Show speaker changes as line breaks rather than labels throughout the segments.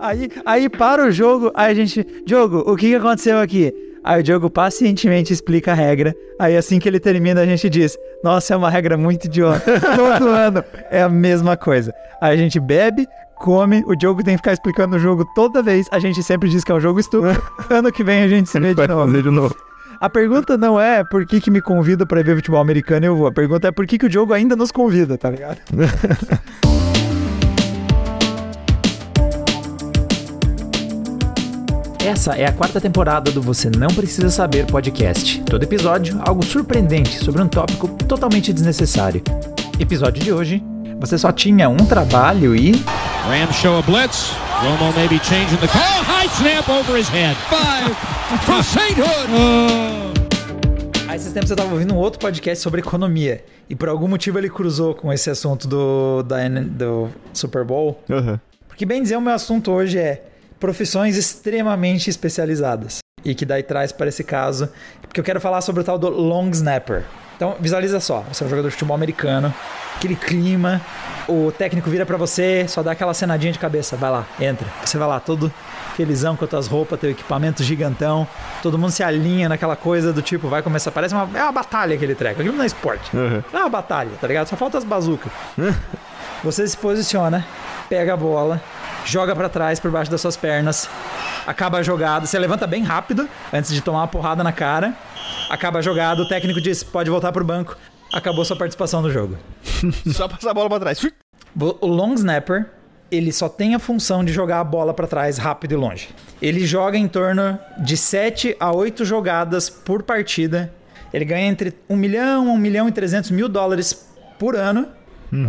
Aí, aí para o jogo, aí a gente. Diogo, o que, aconteceu aqui? Aí o Diogo pacientemente explica a regra. Aí assim que ele termina, a gente diz: Nossa, é uma regra muito idiota. Todo ano é a mesma coisa. Aí a gente bebe, come, o Diogo tem que ficar explicando o jogo toda vez. A gente sempre diz que é um jogo estúpido. ano que vem a gente se vê de novo.
de novo.
A pergunta não é por que, que me convida pra ver futebol americano e eu vou. A pergunta é por que, que o Diogo ainda nos convida, tá ligado?
Essa é a quarta temporada do Você Não Precisa Saber podcast. Todo episódio, algo surpreendente sobre um tópico totalmente desnecessário. Episódio de hoje: você só tinha um trabalho e.
Rams show a blitz. Romo maybe changing the call. High snap over his head. Five for Sainthood.
Há esses tempos eu tava ouvindo um outro podcast sobre economia. E por algum motivo ele cruzou com esse assunto do, da N- do Super Bowl.
Aham.
Porque, bem dizer, o meu assunto hoje é profissões extremamente especializadas. E que daí traz para esse caso. Porque eu quero falar sobre o tal do long snapper. Então, visualiza só. Você é um jogador de futebol americano. Aquele clima. O técnico vira para você, só dá aquela cenadinha de cabeça. Vai lá, entra. Você vai lá todo felizão com as tuas roupas, teu equipamento gigantão. Todo mundo se alinha naquela coisa do tipo, vai começar. Parece uma, é uma batalha aquele treco. Aquilo não é esporte.
Aham.
Não é uma batalha, tá ligado? Só falta as bazucas. Você se posiciona, pega a bola, joga pra trás por baixo das suas pernas, acaba a jogada, você levanta bem rápido antes de tomar uma porrada na cara. Acaba a jogada, o técnico diz: "Pode voltar pro banco". Acabou sua participação no jogo.
Só passar a bola pra trás.
O long snapper, ele só tem a função de jogar a bola pra trás rápido e longe. Ele joga em torno de 7 a 8 jogadas por partida. Ele ganha entre 1 milhão a 1 milhão e 300 mil dólares por ano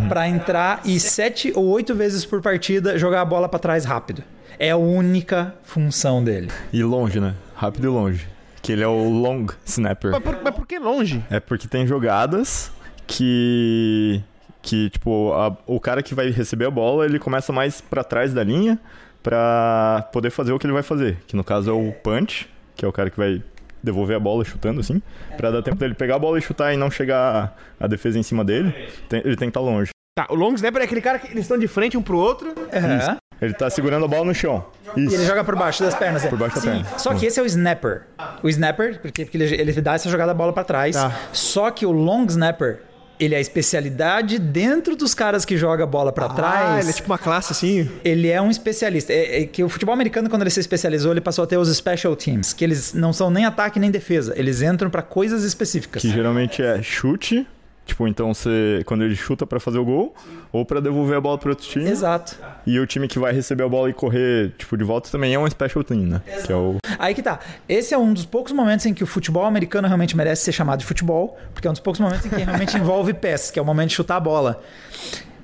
pra entrar e 7 ou 8 vezes por partida jogar a bola pra trás rápido. É a única função dele.
E longe, né? Rápido e longe. Que ele é o long snapper.
Mas por, mas por que longe?
É porque tem jogadas que. Que, tipo, a- o cara que vai receber a bola, ele começa mais pra trás da linha pra poder fazer o que ele vai fazer. Que no caso é o punch, que é o cara que vai devolver a bola chutando assim. Pra dar tempo dele pegar a bola e chutar e não chegar a, a defesa em cima dele. Tem- ele tem que estar longe.
Tá, o long snapper é aquele cara que eles estão de frente um pro outro.
Aham.
Ele tá segurando a bola no chão.
E ele
Isso.
joga por baixo das pernas. é.
Por baixo da
Sim,
perna.
Só que esse é o snapper. O snapper, porque, porque ele, ele dá essa jogada bola pra trás.
Tá.
Só que o long snapper, ele é a especialidade dentro dos caras que joga a bola pra
Ah,
trás.
ele é tipo uma classe assim.
Ele é um especialista. É, é que o futebol americano, quando ele se especializou, ele passou a ter os special teams, que eles não são nem ataque nem defesa. Eles entram pra coisas específicas.
Que geralmente é chute. Tipo, então você. Quando ele chuta pra fazer o gol, ou pra devolver a bola pro outro time.
Exato.
E o time que vai receber a bola e correr, tipo, de volta também é um special team, né? Que é o.
Aí que tá. Esse é um dos poucos momentos em que o futebol americano realmente merece ser chamado de futebol, porque é um dos poucos momentos em que realmente envolve pés, que é o momento de chutar a bola.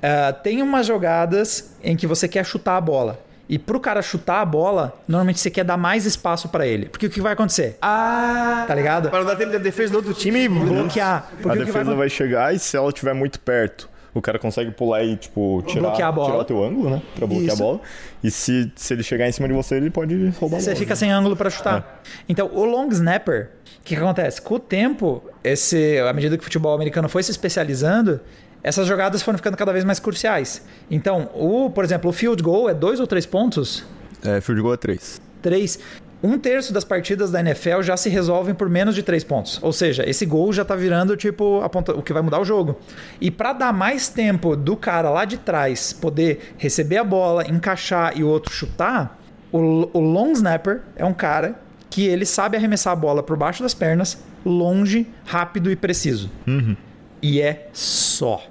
Ah, tem umas jogadas em que você quer chutar a bola. E pro cara chutar a bola, normalmente você quer dar mais espaço pra ele. Porque o que vai acontecer?
Ah.
Tá ligado?
Pra não dar tempo da defesa do outro time.
Bloquear. Porque
a defesa
vai
vai chegar e se ela estiver muito perto, o cara consegue pular e, tipo, tirar,
Bloquear a bola.
tirar o teu ângulo, né? Pra bloquear
Isso.
a bola. E se, se ele chegar em cima de você, ele pode roubar a
Você
bola.
fica sem ângulo pra chutar. Então, o long snapper, o que, que acontece? Com o tempo, esse, à medida que o futebol americano foi se especializando, essas jogadas foram ficando cada vez mais cruciais. Então, o, por exemplo, o field goal é dois ou três pontos?
É, field goal é 3.
Três. Um terço das partidas da NFL já se resolvem por menos de três pontos. Ou seja, esse gol já tá virando tipo ponta- o que vai mudar o jogo. E para dar mais tempo do cara lá de trás poder receber a bola, encaixar e o outro chutar, o, o long snapper é um cara que ele sabe arremessar a bola por baixo das pernas, longe, rápido e preciso. E é só.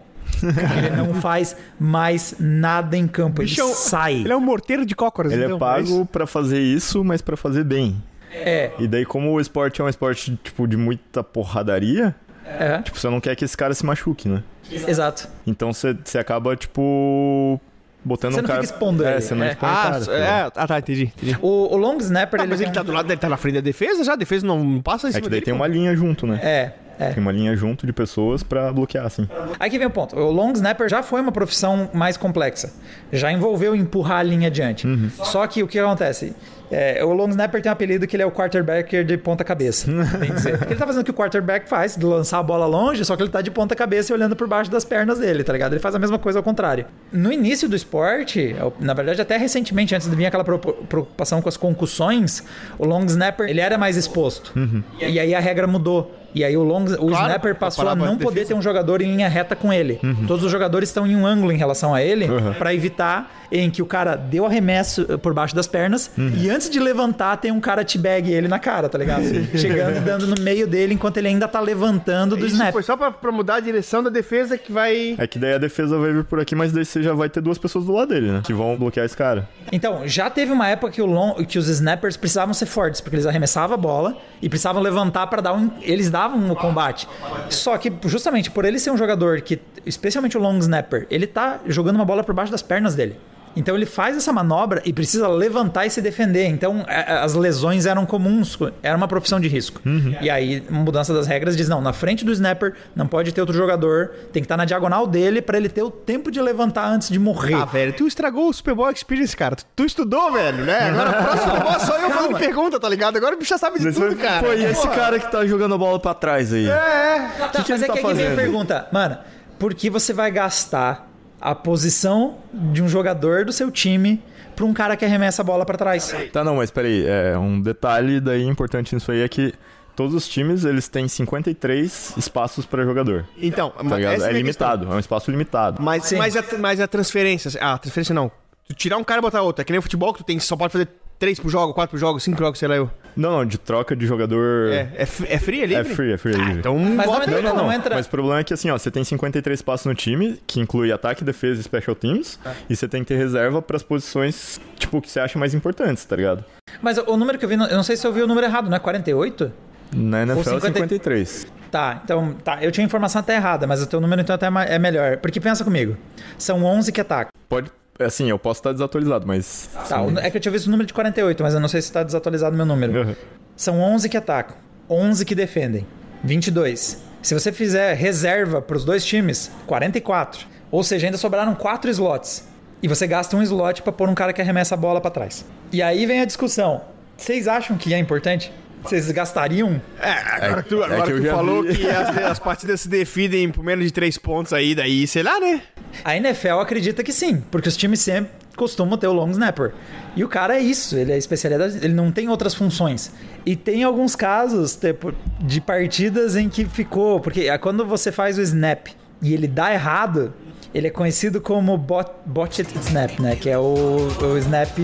ele não faz mais nada em campo. Ele
Bichão,
sai.
Ele é um morteiro de cócoras.
Ele
então,
é pago
isso.
pra fazer isso, mas pra fazer bem.
É.
E daí, como o esporte é um esporte, tipo, de muita porradaria,
É.
tipo, você não quer que esse cara se machuque, né?
Exato.
Então você, você acaba, tipo, botando
Você
um
não
cara...
fica expondo
é,
ele,
você não
é.
expõe o
Ah,
cara. tá
é, ah, tá, entendi. entendi.
O, o long snapper,
Ah,
ele
mas ele tá do lado, ele tá na frente da defesa já? A defesa não passa em
É
cima
que daí
dele,
tem
pô.
uma linha junto, né?
É. É.
Tem uma linha junto de pessoas pra bloquear, assim.
Aí que vem o ponto. O long snapper já foi uma profissão mais complexa. Já envolveu empurrar a linha adiante. Só que o que acontece? É, o long snapper tem um apelido que ele é o quarterbacker de ponta cabeça. Bem dizer. Porque ele tá fazendo o que o quarterback faz, de lançar a bola longe, só que ele tá de ponta cabeça e olhando por baixo das pernas dele, tá ligado? Ele faz a mesma coisa ao contrário. No início do esporte, na verdade até recentemente, antes de vir aquela preocup- preocupação com as concussões, o long snapper ele era mais exposto. E aí a regra mudou. E aí o long, o
Claro,
snapper passou a
a
não poder ter um jogador em linha reta com ele. Todos os jogadores estão em um ângulo em relação a ele pra evitar em que o cara deu arremesso eh, por baixo das pernas e antes de levantar tem um cara te bag ele na cara, tá ligado? Chegando e dando no meio dele enquanto ele ainda tá levantando do
Isso
snap.
foi só pra, pra mudar a direção da defesa que vai.
É que daí a defesa vai vir por aqui, mas daí você já vai ter duas pessoas do lado dele, né? Que vão bloquear esse cara.
Então, já teve uma época que, o long, que os snappers precisavam ser fortes, porque eles arremessavam a bola e precisavam levantar pra dar um. Eles davam o combate. Só que, justamente por ele ser um jogador que, especialmente o long snapper, ele tá jogando uma bola por baixo das pernas dele. Então ele faz essa manobra e precisa levantar e se defender. Então a- a- as lesões eram comuns, era uma profissão de risco. E aí, uma mudança das regras diz: não, na frente do snapper não pode ter outro jogador, tem que estar na diagonal dele pra ele ter o tempo de levantar antes de morrer.
Ah, velho, tu estragou o Super Bowl Experience, cara. Tu, tu estudou, velho, né? Agora, próximo Bowl é só eu fazendo pergunta, tá ligado? Agora o bicho já sabe de tudo, cara.
E esse
Porra.
cara que tá jogando a bola pra trás aí?
É.
Tá,
que
mas
ele
é
tá
que aqui vem a pergunta, mano, por que você vai gastar a posição de um jogador do seu time pra um cara que arremessa a bola pra trás?
Tá, não, mas peraí. É, um detalhe daí importante nisso aí é que todos os times, eles têm 53 espaços pra jogador.
Então,
Tá É
minha
limitado, é um espaço limitado.
Mas,
Sim.
mas, a, mas a transferência. Ah, a transferência não. Tu tirar um cara e botar outro. É que nem o futebol que tu tem, só pode fazer três pro jogo, quatro pro jogo, cinco pro jogo, sei lá eu.
Não, não, de troca de jogador.
É, é, é free, é
É
livre?
free, é free, é livre.
Então,
Mas não
bota-
entra, não, entra.
Mas o problema é que assim, ó, você tem 53 passos no time, que inclui ataque, defesa e special teams, e você tem que ter reserva pras posições, tipo, que você acha mais importantes, tá ligado?
Mas o número que eu vi, eu não sei se eu vi o número errado, não é 48?
Na NFL é
50
53.
Tá, então, tá, eu tinha a informação até errada, mas o teu número então até é é melhor. Porque pensa comigo, são 11 que atacam.
Pode. Assim, eu posso estar desatualizado, mas.
Tá, o- é que eu tinha visto o número de 48, mas eu não sei se tá desatualizado o meu número.
Uhum.
São 11 que atacam, 11 que defendem, 22. Se você fizer reserva para os dois times, 44. Ou seja, ainda sobraram 4 slots. E você gasta um slot para pôr um cara que arremessa a bola para trás. E aí vem a discussão. Vocês acham que é importante? Vocês gastariam?
É, agora tu,
é
agora
que eu
tu falou
vi.
que as, as partidas se definem por menos de três pontos aí, daí, sei lá, né?
A NFL acredita que sim, porque os times sempre costumam ter o long snapper. E o cara é isso, ele é especialidade, ele não tem outras funções. E tem alguns casos tipo, de partidas em que ficou, porque é quando você faz o snap e ele dá errado, ele é conhecido como bot, botched snap, né? Que é o, o snap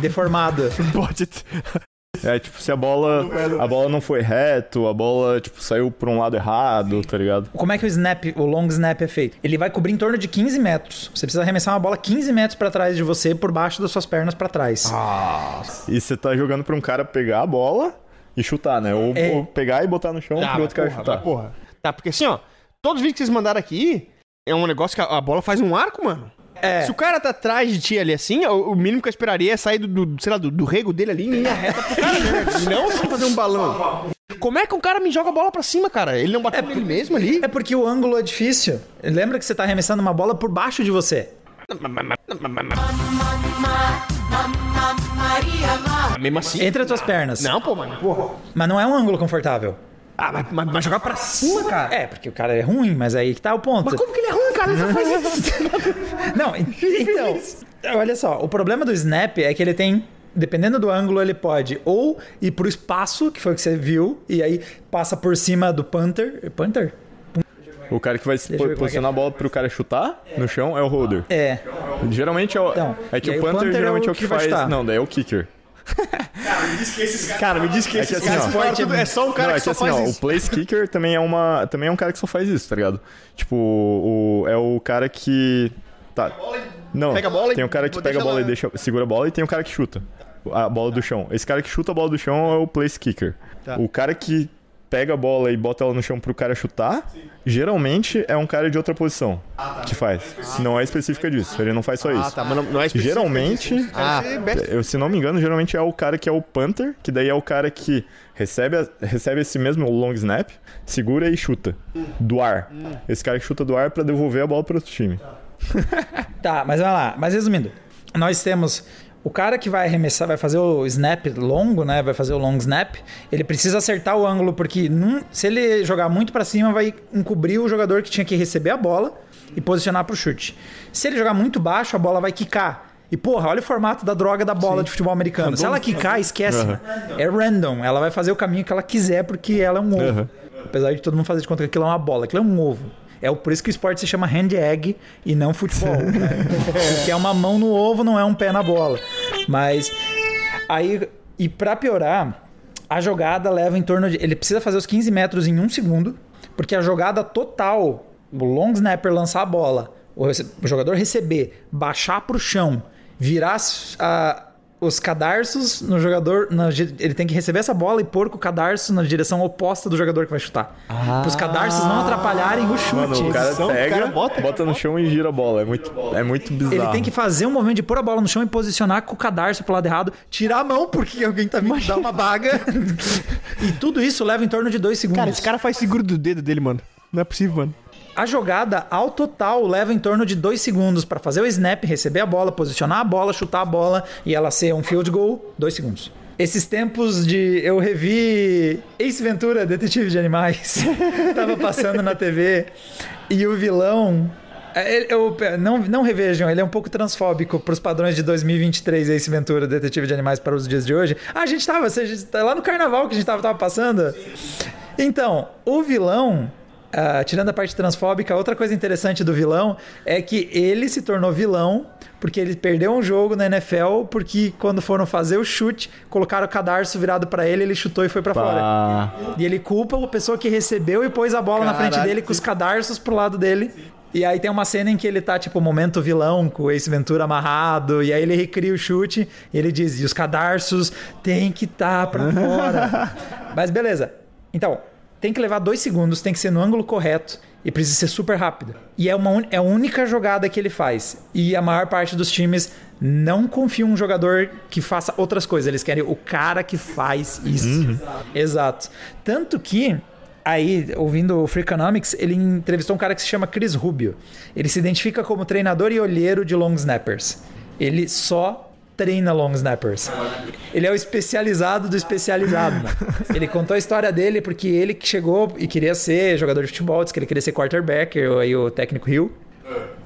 deformado.
Bot it.
É tipo, se a bola. A bola não foi reto, a bola, tipo, saiu pra um lado errado, tá ligado?
Como é que o snap, o long snap é feito? Ele vai cobrir em torno de 15 metros. Você precisa arremessar uma bola 15 metros para trás de você, por baixo das suas pernas para trás.
E você tá jogando pra um cara pegar a bola e chutar, né? Ou,
É.
ou pegar e botar no chão
Ah,
pro outro cara
porra,
chutar.
mas porra. Tá, porque assim, ó, todos os vídeos que vocês mandaram aqui é um negócio que a, a bola faz um arco, mano.
É.
Se o cara tá atrás de ti ali assim, o, o mínimo que eu esperaria é sair do, do, sei lá, do, do rego dele ali em linha reta pro cara, né? Não assim fazer um balão. Como é que um cara me joga a bola pra cima, cara? Ele não bateu nele mesmo ali?
É porque o ângulo é difícil. Lembra que você tá arremessando uma bola por baixo de você.
Mesmo assim.
Entre as tuas pernas.
Não, pô, mano. Porra.
Mas não é um ângulo confortável.
Ah, mas, mas- mas jogar pra cima, cara.
É, porque o cara é ruim, mas aí que tá o ponto.
Mas como que ele é ruim, cara? Só faz isso.
Não, en- então. Olha só, o problema do snap é que ele tem. Dependendo do ângulo, ele pode ou ir pro espaço, que foi o que você viu, e aí passa por cima do punter. Punter?
O cara que vai
é que
posicionar a bola pro cara chutar no chão é o holder.
É.
Geralmente é o.
Então,
é que
e aí
o
o
punter,
punter é
geralmente
o
é o que,
que vai
faz. Não, daí é o kicker.
Cara, me diz que
É
esse
que assim,
cara
ó,
fora tudo- é só um cara
não, é
que só
que assim,
faz
ó, o
isso.
place kicker também é uma. Também é um cara que só faz isso, tá ligado? Tipo, o, é o cara que. Tá. Não,
Pega a bola e
tem o cara que pega a bola e deixa, segura a bola e tem o cara que chuta a bola do chão. Esse cara que chuta a bola do chão é o place kicker.
Tá.
O cara que pega a bola e bota ela no chão pro cara chutar, geralmente é um cara de outra posição que faz. Não é específica disso, ele não faz só
Ah,
isso.
tá, mas não, não é específico
Geralmente,
disso. Ah,
eu, se não me engano, geralmente é o cara que é o punter, que daí é o cara que recebe, a- recebe esse mesmo long snap, segura e chuta do ar. Esse cara que chuta do ar pra devolver a bola pro outro time.
Tá, mas vai lá. Mas resumindo, nós temos o cara que vai arremessar, vai fazer o snap longo, né? Vai fazer o long snap. Ele precisa acertar o ângulo, porque num- se ele jogar muito pra cima, vai encobrir o jogador que tinha que receber a bola e posicionar pro chute. Se ele jogar muito baixo, a bola vai quicar. E porra, olha o formato da droga da bola de futebol americano. Se ela quicar, esquece. mano. É random. Ela vai fazer o caminho que ela quiser, porque ela é um ovo.
Aham.
Apesar de todo mundo fazer de conta que aquilo é uma bola, aquilo é um ovo. É o- por isso que o esporte se chama hand egg e não futebol. né? Porque é uma mão no ovo, não é um pé na bola. Mas aí, e pra piorar, a jogada leva em torno de. Ele precisa fazer os 15 metros em um segundo, porque a jogada total, o long snapper lançar a bola, o, o jogador receber, baixar pro chão, virar a- os cadarços no jogador. na ele tem que receber essa bola e pôr com o cadarço na direção oposta do jogador que vai chutar. Para os cadarços não atrapalharem o chute.
Mano, o cara pega,
cara
bota,
bota-
no chão e gira a bola. É muito, é muito bizarro.
Ele tem que fazer um movimento de pôr a bola no chão e posicionar com o cadarço pro lado errado, tirar a mão porque alguém tá vindo dar uma baga. e tudo isso leva em torno de dois segundos.
Cara, esse cara faz seguro do dedo dele, mano. Não é possível, mano.
A jogada, ao total, leva em torno de dois segundos para fazer o snap, receber a bola, posicionar a bola, chutar a bola e ela ser um field goal, dois segundos. Esses tempos de. Eu revi Ace Ventura, Detetive de Animais. Tava passando na TV. E o vilão. é, Eu, não, não revejam, ele é um pouco transfóbico para os padrões de 2023, Ace Ventura, Detetive de Animais, para os dias de hoje. Ah, a gente tava, a gente tá lá no carnaval que a gente tava, tava passando. Então, o vilão, ah, tirando a parte transfóbica, outra coisa interessante do vilão é que ele se tornou vilão porque ele perdeu um jogo na NFL porque quando foram fazer o chute, colocaram o cadarço virado pra ele, ele chutou e foi pra fora. E ele culpa a pessoa que recebeu e pôs a bola na frente dele com os cadarços pro lado dele. E aí tem uma cena em que ele tá, tipo, momento vilão, com o Ace Ventura amarrado, e aí ele recria o chute, e ele diz, e os cadarços tem que estar tá pra fora. Mas beleza. Então, tem que levar dois segundos, tem que ser no ângulo correto, e precisa ser super rápido. E é, uma, é a única jogada que ele faz. E a maior parte dos times não confia em um jogador que faça outras coisas. Eles querem o cara que faz isso. Exato. Tanto que Aí, ouvindo o Freakonomics, ele entrevistou um cara que se chama Chris Rubio. Ele se identifica como treinador e olheiro de long snappers. Ele só treina long snappers. Ele é o especializado do especializado. mano. Ele contou a história dele porque ele que chegou e queria ser jogador de futebol, disse que ele queria ser quarterback, aí o técnico Hill.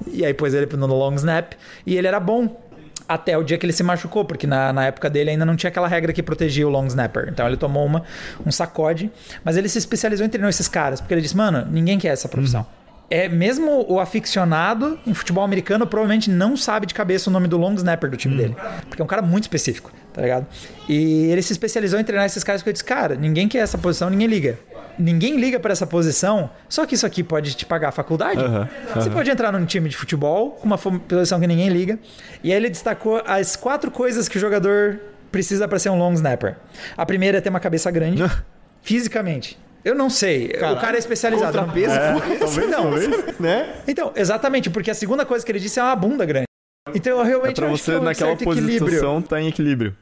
E aí pôs ele no long snap. E ele era bom. Até o dia que ele se machucou, porque na, na época dele ainda não tinha aquela regra que protegia o long snapper. Então ele tomou uma, um sacode. Mas ele se especializou em treinar esses caras, porque ele disse, mano, ninguém quer essa profissão. É, mesmo o aficionado em futebol americano provavelmente não sabe de cabeça o nome do long snapper do time dele. Porque é um cara muito específico, tá ligado? E ele se especializou em treinar esses caras porque eu disse, cara, ninguém quer essa posição, ninguém liga. Ninguém liga pra essa posição, só que isso aqui pode te pagar a faculdade. Você pode entrar num time de futebol com uma posição que ninguém liga. E aí ele destacou as quatro coisas que o jogador precisa pra ser um long snapper. A primeira é ter uma cabeça grande, fisicamente. Eu não sei. o cara é especializado. não-
Contrapeso,
Talvez,
Não.
talvez.
né?
Então, exatamente, porque a segunda coisa que ele disse é uma bunda grande. Então, eu realmente
Pra
acho que
você,
é um
naquela
equilíbrio.
posição, tá em equilíbrio.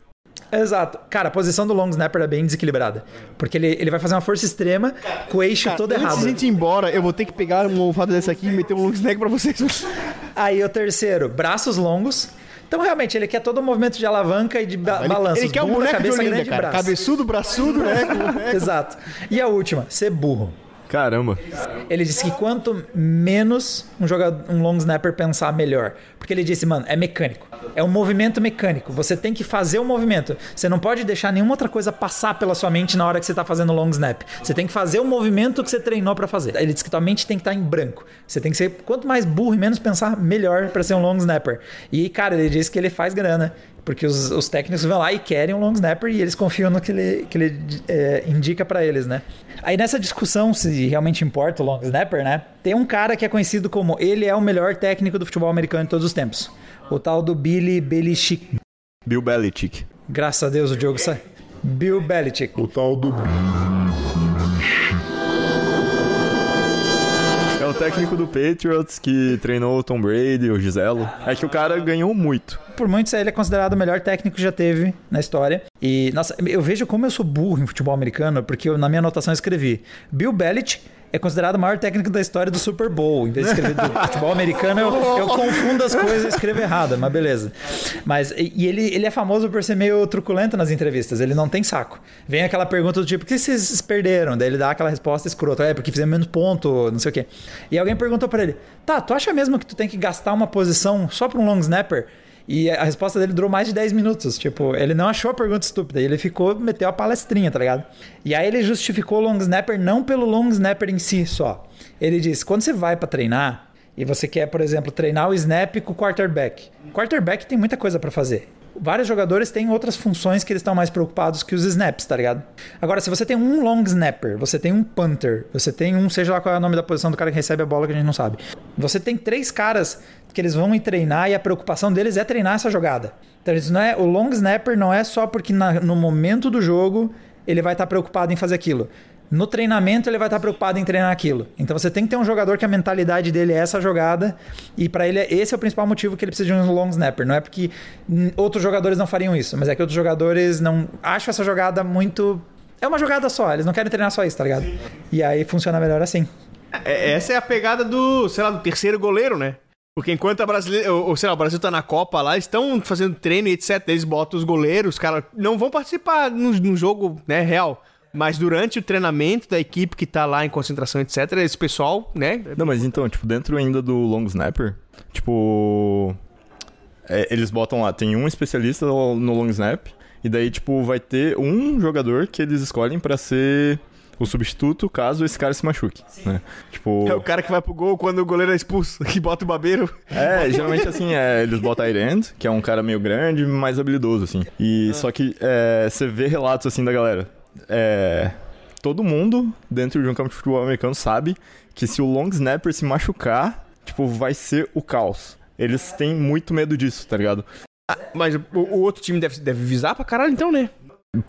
Exato. Cara, a posição do long snapper é bem desequilibrada. Porque ele, ele vai fazer uma força extrema com o eixo
Cara,
todo
antes
errado.
de a gente ir embora, eu vou ter que pegar uma almofada dessa aqui e meter um long snack pra vocês.
Aí o terceiro, braços longos. Então, realmente, ele quer todo o movimento de alavanca e de ba
Ele,
balanço.
ele quer um
Bunda,
boneco de
cabeça
Olinda,
grande
cara.
braço.
Cabeçudo, braçudo, né?
Exato. E a última, ser burro.
Caramba.
Ele disse que quanto menos um jogador, um long snapper pensar, melhor. Porque ele disse, mano, é mecânico. É um movimento mecânico. Você tem que fazer o movimento. Você não pode deixar nenhuma outra coisa passar pela sua mente na hora que você tá fazendo long snap. Você tem que fazer o movimento que você treinou pra fazer. Ele disse que tua mente tem que estar em branco. Você tem que ser quanto mais burro e menos pensar, melhor pra ser um long snapper. E, cara, ele disse que ele faz grana. Porque os, os técnicos vão lá e querem um long snapper e eles confiam no que ele, que ele é, indica pra eles, né? Aí nessa discussão se realmente importa o long snapper, né? Tem um cara que é conhecido como ele é o melhor técnico do futebol americano de todos os tempos. O tal do Billy Belichick.
Bill Belichick.
Graças a Deus o Diogo sai. Bill Belichick.
O tal do
técnico do Patriots que treinou o Tom Brady, o Giselo. É que o cara ganhou muito.
Por muitos, ele é considerado o melhor técnico que já teve na história. E, nossa, eu vejo como eu sou burro em futebol americano, porque eu, na minha anotação eu escrevi Bill Belichick é considerado o maior técnico da história do Super Bowl. Em vez de escrever do futebol americano, eu, eu confundo as coisas e escrevo errado, mas beleza. Mas, e ele, ele é famoso por ser meio truculento nas entrevistas, ele não tem saco. Vem aquela pergunta do tipo, por que vocês perderam? Daí ele dá aquela resposta escrota, é porque fizemos menos ponto, não sei o quê. E alguém perguntou pra ele, tá, tu acha mesmo que tu tem que gastar uma posição só pra um long snapper? E a resposta dele durou mais de 10 minutos. Tipo, ele não achou a pergunta estúpida. Ele ficou, meteu a palestrinha, tá ligado? E aí ele justificou o long snapper não pelo long snapper em si só. Ele disse: quando você vai pra treinar e você quer, por exemplo, treinar o snap com o quarterback. Quarterback tem muita coisa pra fazer. Vários jogadores têm outras funções que eles estão mais preocupados que os snaps, tá ligado? Agora, se você tem um long snapper, você tem um punter, você tem um, seja lá qual é o nome da posição do cara que recebe a bola que a gente não sabe. Você tem três caras que eles vão treinar e a preocupação deles é treinar essa jogada. Então, isso não é, o long snapper não é só porque na- no momento do jogo ele vai estar preocupado em fazer aquilo. No treinamento ele vai estar preocupado em treinar aquilo. Então você tem que ter um jogador que a mentalidade dele é essa jogada e para ele esse é o principal motivo que ele precisa de um long snapper. Não é porque outros jogadores não fariam isso, mas é que outros jogadores não acham essa jogada muito é uma jogada só, eles não querem treinar só isso, tá ligado? E aí funciona melhor assim.
É- Essa é a pegada do, sei lá, do terceiro goleiro, né? Porque enquanto a brasileira, ou, sei lá, o Brasil tá na Copa lá, estão fazendo treino e etc. Eles botam os goleiros, os caras não vão participar no, no jogo, né, real. Mas durante o treinamento da equipe que tá lá em concentração, etc., esse pessoal, né?
Não, mas então, tipo, dentro ainda do long snapper, tipo. é, eles botam lá, tem um especialista no long snap, e daí, tipo, vai ter um jogador que eles escolhem pra ser o substituto caso esse cara se machuque, né? Tipo.
É o cara que vai pro gol quando o goleiro é expulso, que bota o babeiro.
É, geralmente assim, é, eles botam tight end, que é um cara meio grande, mais habilidoso, assim. E só que é, você vê relatos assim da galera. É, todo mundo dentro de um campo de futebol americano sabe que se o long snapper se machucar, tipo, vai ser o caos. Eles têm muito medo disso, tá ligado?
Mas o, o outro time deve, deve visar pra caralho, então, né?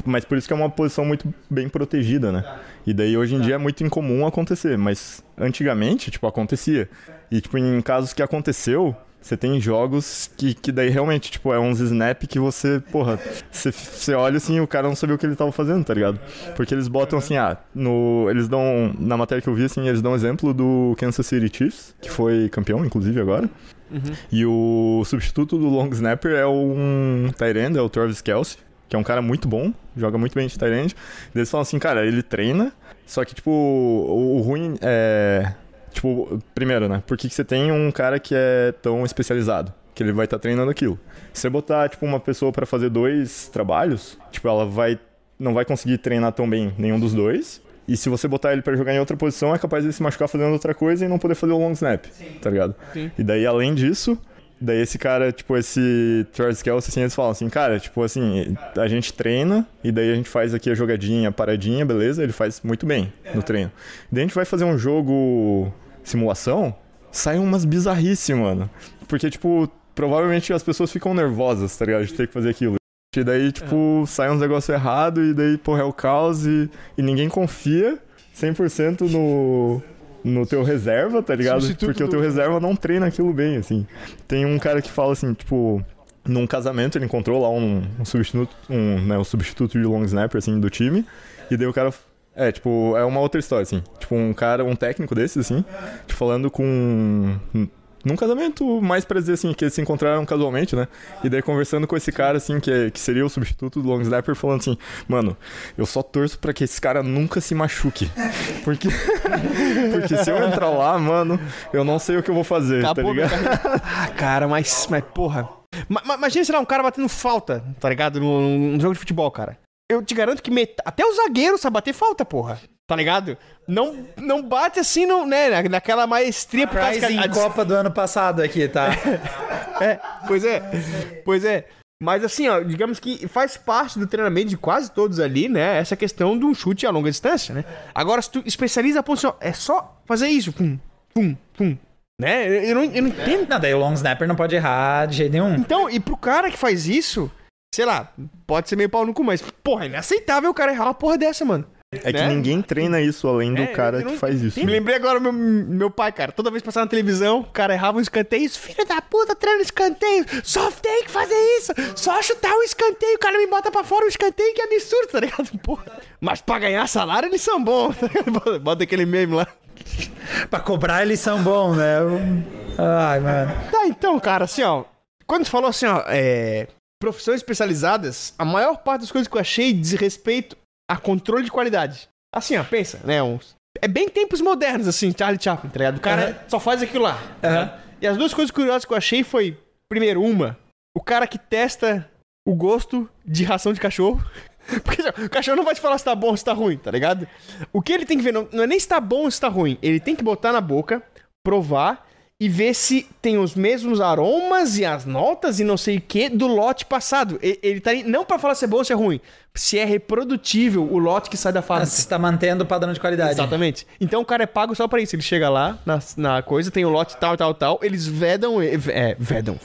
Mas por isso que é uma posição muito bem protegida, né? E daí hoje em dia é muito incomum acontecer, mas antigamente, tipo, acontecia. E, tipo, em casos que aconteceu, você tem jogos que, que daí realmente, tipo, é uns snap que você, porra, você, você olha assim e o cara não sabia o que ele tava fazendo, tá ligado? Porque eles botam assim, ah, no, eles dão, na matéria que eu vi, assim, eles dão exemplo do Kansas City Chiefs, que foi campeão, inclusive, agora. E o substituto do long snapper é um tight end, é o Travis Kelsey, que é um cara muito bom, joga muito bem de tight end. E eles falam assim, cara, ele treina, só que, tipo, o, o ruim é... Tipo, primeiro, né? Por que, que você tem um cara que é tão especializado? Que ele vai estar treinando aquilo. Se você botar, tipo, uma pessoa pra fazer dois trabalhos, tipo, ela vai... Não vai conseguir treinar tão bem nenhum dos dois. E se você botar ele pra jogar em outra posição, é capaz de se machucar fazendo outra coisa e não poder fazer o long snap, tá ligado? E daí, além disso, daí esse cara, tipo, esse Travis Kelce, assim, eles falam assim, cara, tipo assim, a gente treina e daí a gente faz aqui a jogadinha, a paradinha, beleza? Ele faz muito bem no treino. Daí a gente vai fazer um jogo simulação, sai umas bizarrices, mano. Porque, tipo, provavelmente as pessoas ficam nervosas, tá ligado? De ter que fazer aquilo. E daí, tipo, sai uns negócios errados e daí, porra, é o caos e, e ninguém confia 100% no, no teu reserva, tá ligado?
Substituto
Porque o
do-
teu reserva não treina aquilo bem, assim. Tem um cara que fala assim, tipo, num casamento ele encontrou lá um, um substituto, um, né, um substituto de long snapper, assim, do time, e daí o cara... É, tipo, é uma outra história, assim. Tipo, um cara, um técnico desses, assim, tipo, falando com... Num casamento, mais pra dizer assim, que eles se encontraram casualmente, né? E daí conversando com esse cara, assim, que, é- que seria o substituto do Long Snapper, falando assim, mano, eu só torço pra que esse cara nunca se machuque. Porque. Porque se eu entrar lá, mano, eu não sei o que eu vou fazer, tá
Acabou minha
ligado?
Ah, cara, mas, mas porra. Ma- imagina, sei lá, um cara batendo falta, tá ligado? Num, num jogo de futebol, cara. Eu te garanto que met... até o zagueiro sabe bater falta, porra. Tá ligado? Não, não bate assim, no, né? na- Naquela maestria por causa que a-
Copa do ano passado aqui, tá?
É, pois é. Pois é. Mas assim, ó, digamos que faz parte do treinamento de quase todos ali, né? Essa questão de um chute a longa distância, né? Agora, se tu especializa a posição, é só fazer isso. Pum, pum, pum. Né? Eu, eu não, eu não entendo.
Não, daí o long snapper não pode errar de jeito nenhum.
Então, e pro cara que faz isso, sei lá, pode ser meio pau no cu, mas, porra, é inaceitável o cara errar uma porra dessa, mano.
É que
né?
ninguém treina isso além do
É,
cara
não-
que faz isso.
Me lembrei agora meu, meu pai, cara. Toda vez que passava na televisão, o cara errava um escanteio. Filho da puta, treina escanteio. Só tem que fazer isso. Só chutar o escanteio. O cara me bota pra fora o escanteio. Que absurdo, tá ligado? Porra. Mas pra ganhar salário, eles são bons. tá ligado? Bota- Bota aquele meme lá.
Pra cobrar eles são bons, né? Ai, mano.
Tá, então, cara, assim, ó. Quando tu falou assim, ó, é. Profissões especializadas, a maior parte das coisas que eu achei diz respeito a controle de qualidade. Assim, ó, pensa, né? Uns, é bem tempos modernos, assim, Charlie Chaplin, tá ligado? O cara
Aham.
só faz aquilo lá.
Aham.
ligado? E as duas coisas curiosas que eu achei foi, primeiro, uma, o cara que testa o gosto de ração de cachorro. Porque assim, o cachorro não vai te falar se tá bom ou se tá ruim, tá ligado? O que ele tem que ver não, não é nem se tá bom ou se tá ruim. Ele tem que botar na boca, provar e ver se tem os mesmos aromas e as notas e não sei o que do lote passado. Ele tá aí não pra falar se é bom ou se é ruim, se é reprodutível o lote que sai da fábrica.
Você tá mantendo o padrão de qualidade.
Exatamente. Então o cara é pago só pra isso. Ele chega lá na, na coisa, tem o lote tal, tal, tal. Eles vedam. ele- É, vedam.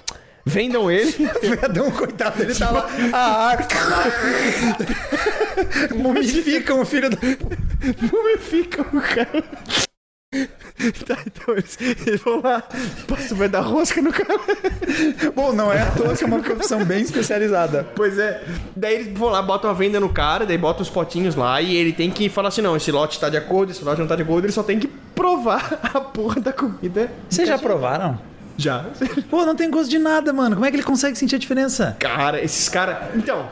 Vendam ele.
Vedão, coitado, ele tá lá. Ah, mumificam o filho da.
Mumificam o cara. Tá, então eles, eles vão lá, passa o vai dar rosca no cara.
Bom, não é à toa que é uma profissão bem especializada.
Pois é. Daí eles vão lá, botam a venda no cara, daí botam os potinhos lá e ele tem que falar assim: não, esse lote tá de acordo, esse lote não tá de acordo, ele só tem que provar a porra da comida.
Vocês já provaram?
Já.
Pô, não tem gosto de nada, mano. Como é que ele consegue sentir a diferença?
Cara, esses caras. Então.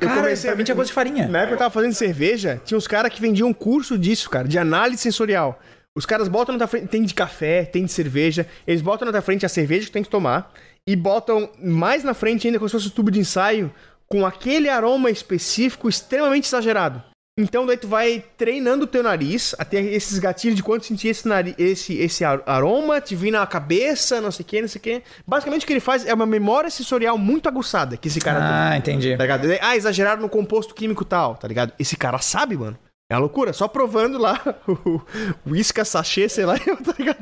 Eu
Cara,
comecei
pra mim tinha gosto de farinha.
Na época que eu tava fazendo cerveja, tinha uns caras que vendiam um curso disso, cara, de análise sensorial. Os caras botam na tua frente, tem de café, tem de cerveja, eles botam na tua frente a cerveja que tem que tomar e botam mais na frente ainda como se fosse um tubo de ensaio com aquele aroma específico extremamente exagerado. Então daí tu vai treinando o teu nariz a ter esses gatilhos de quando sentir esse, nari- esse, esse ar- aroma, te vir na cabeça, não sei o que, não sei o que. Basicamente o que ele faz é uma memória sensorial muito aguçada que esse cara tem.
Ah, entendi.
Tá ligado? Ah, exageraram no composto químico tal, tá ligado? Esse cara sabe, mano. É uma loucura, só provando lá o uísca sachê, sei lá, tá ligado?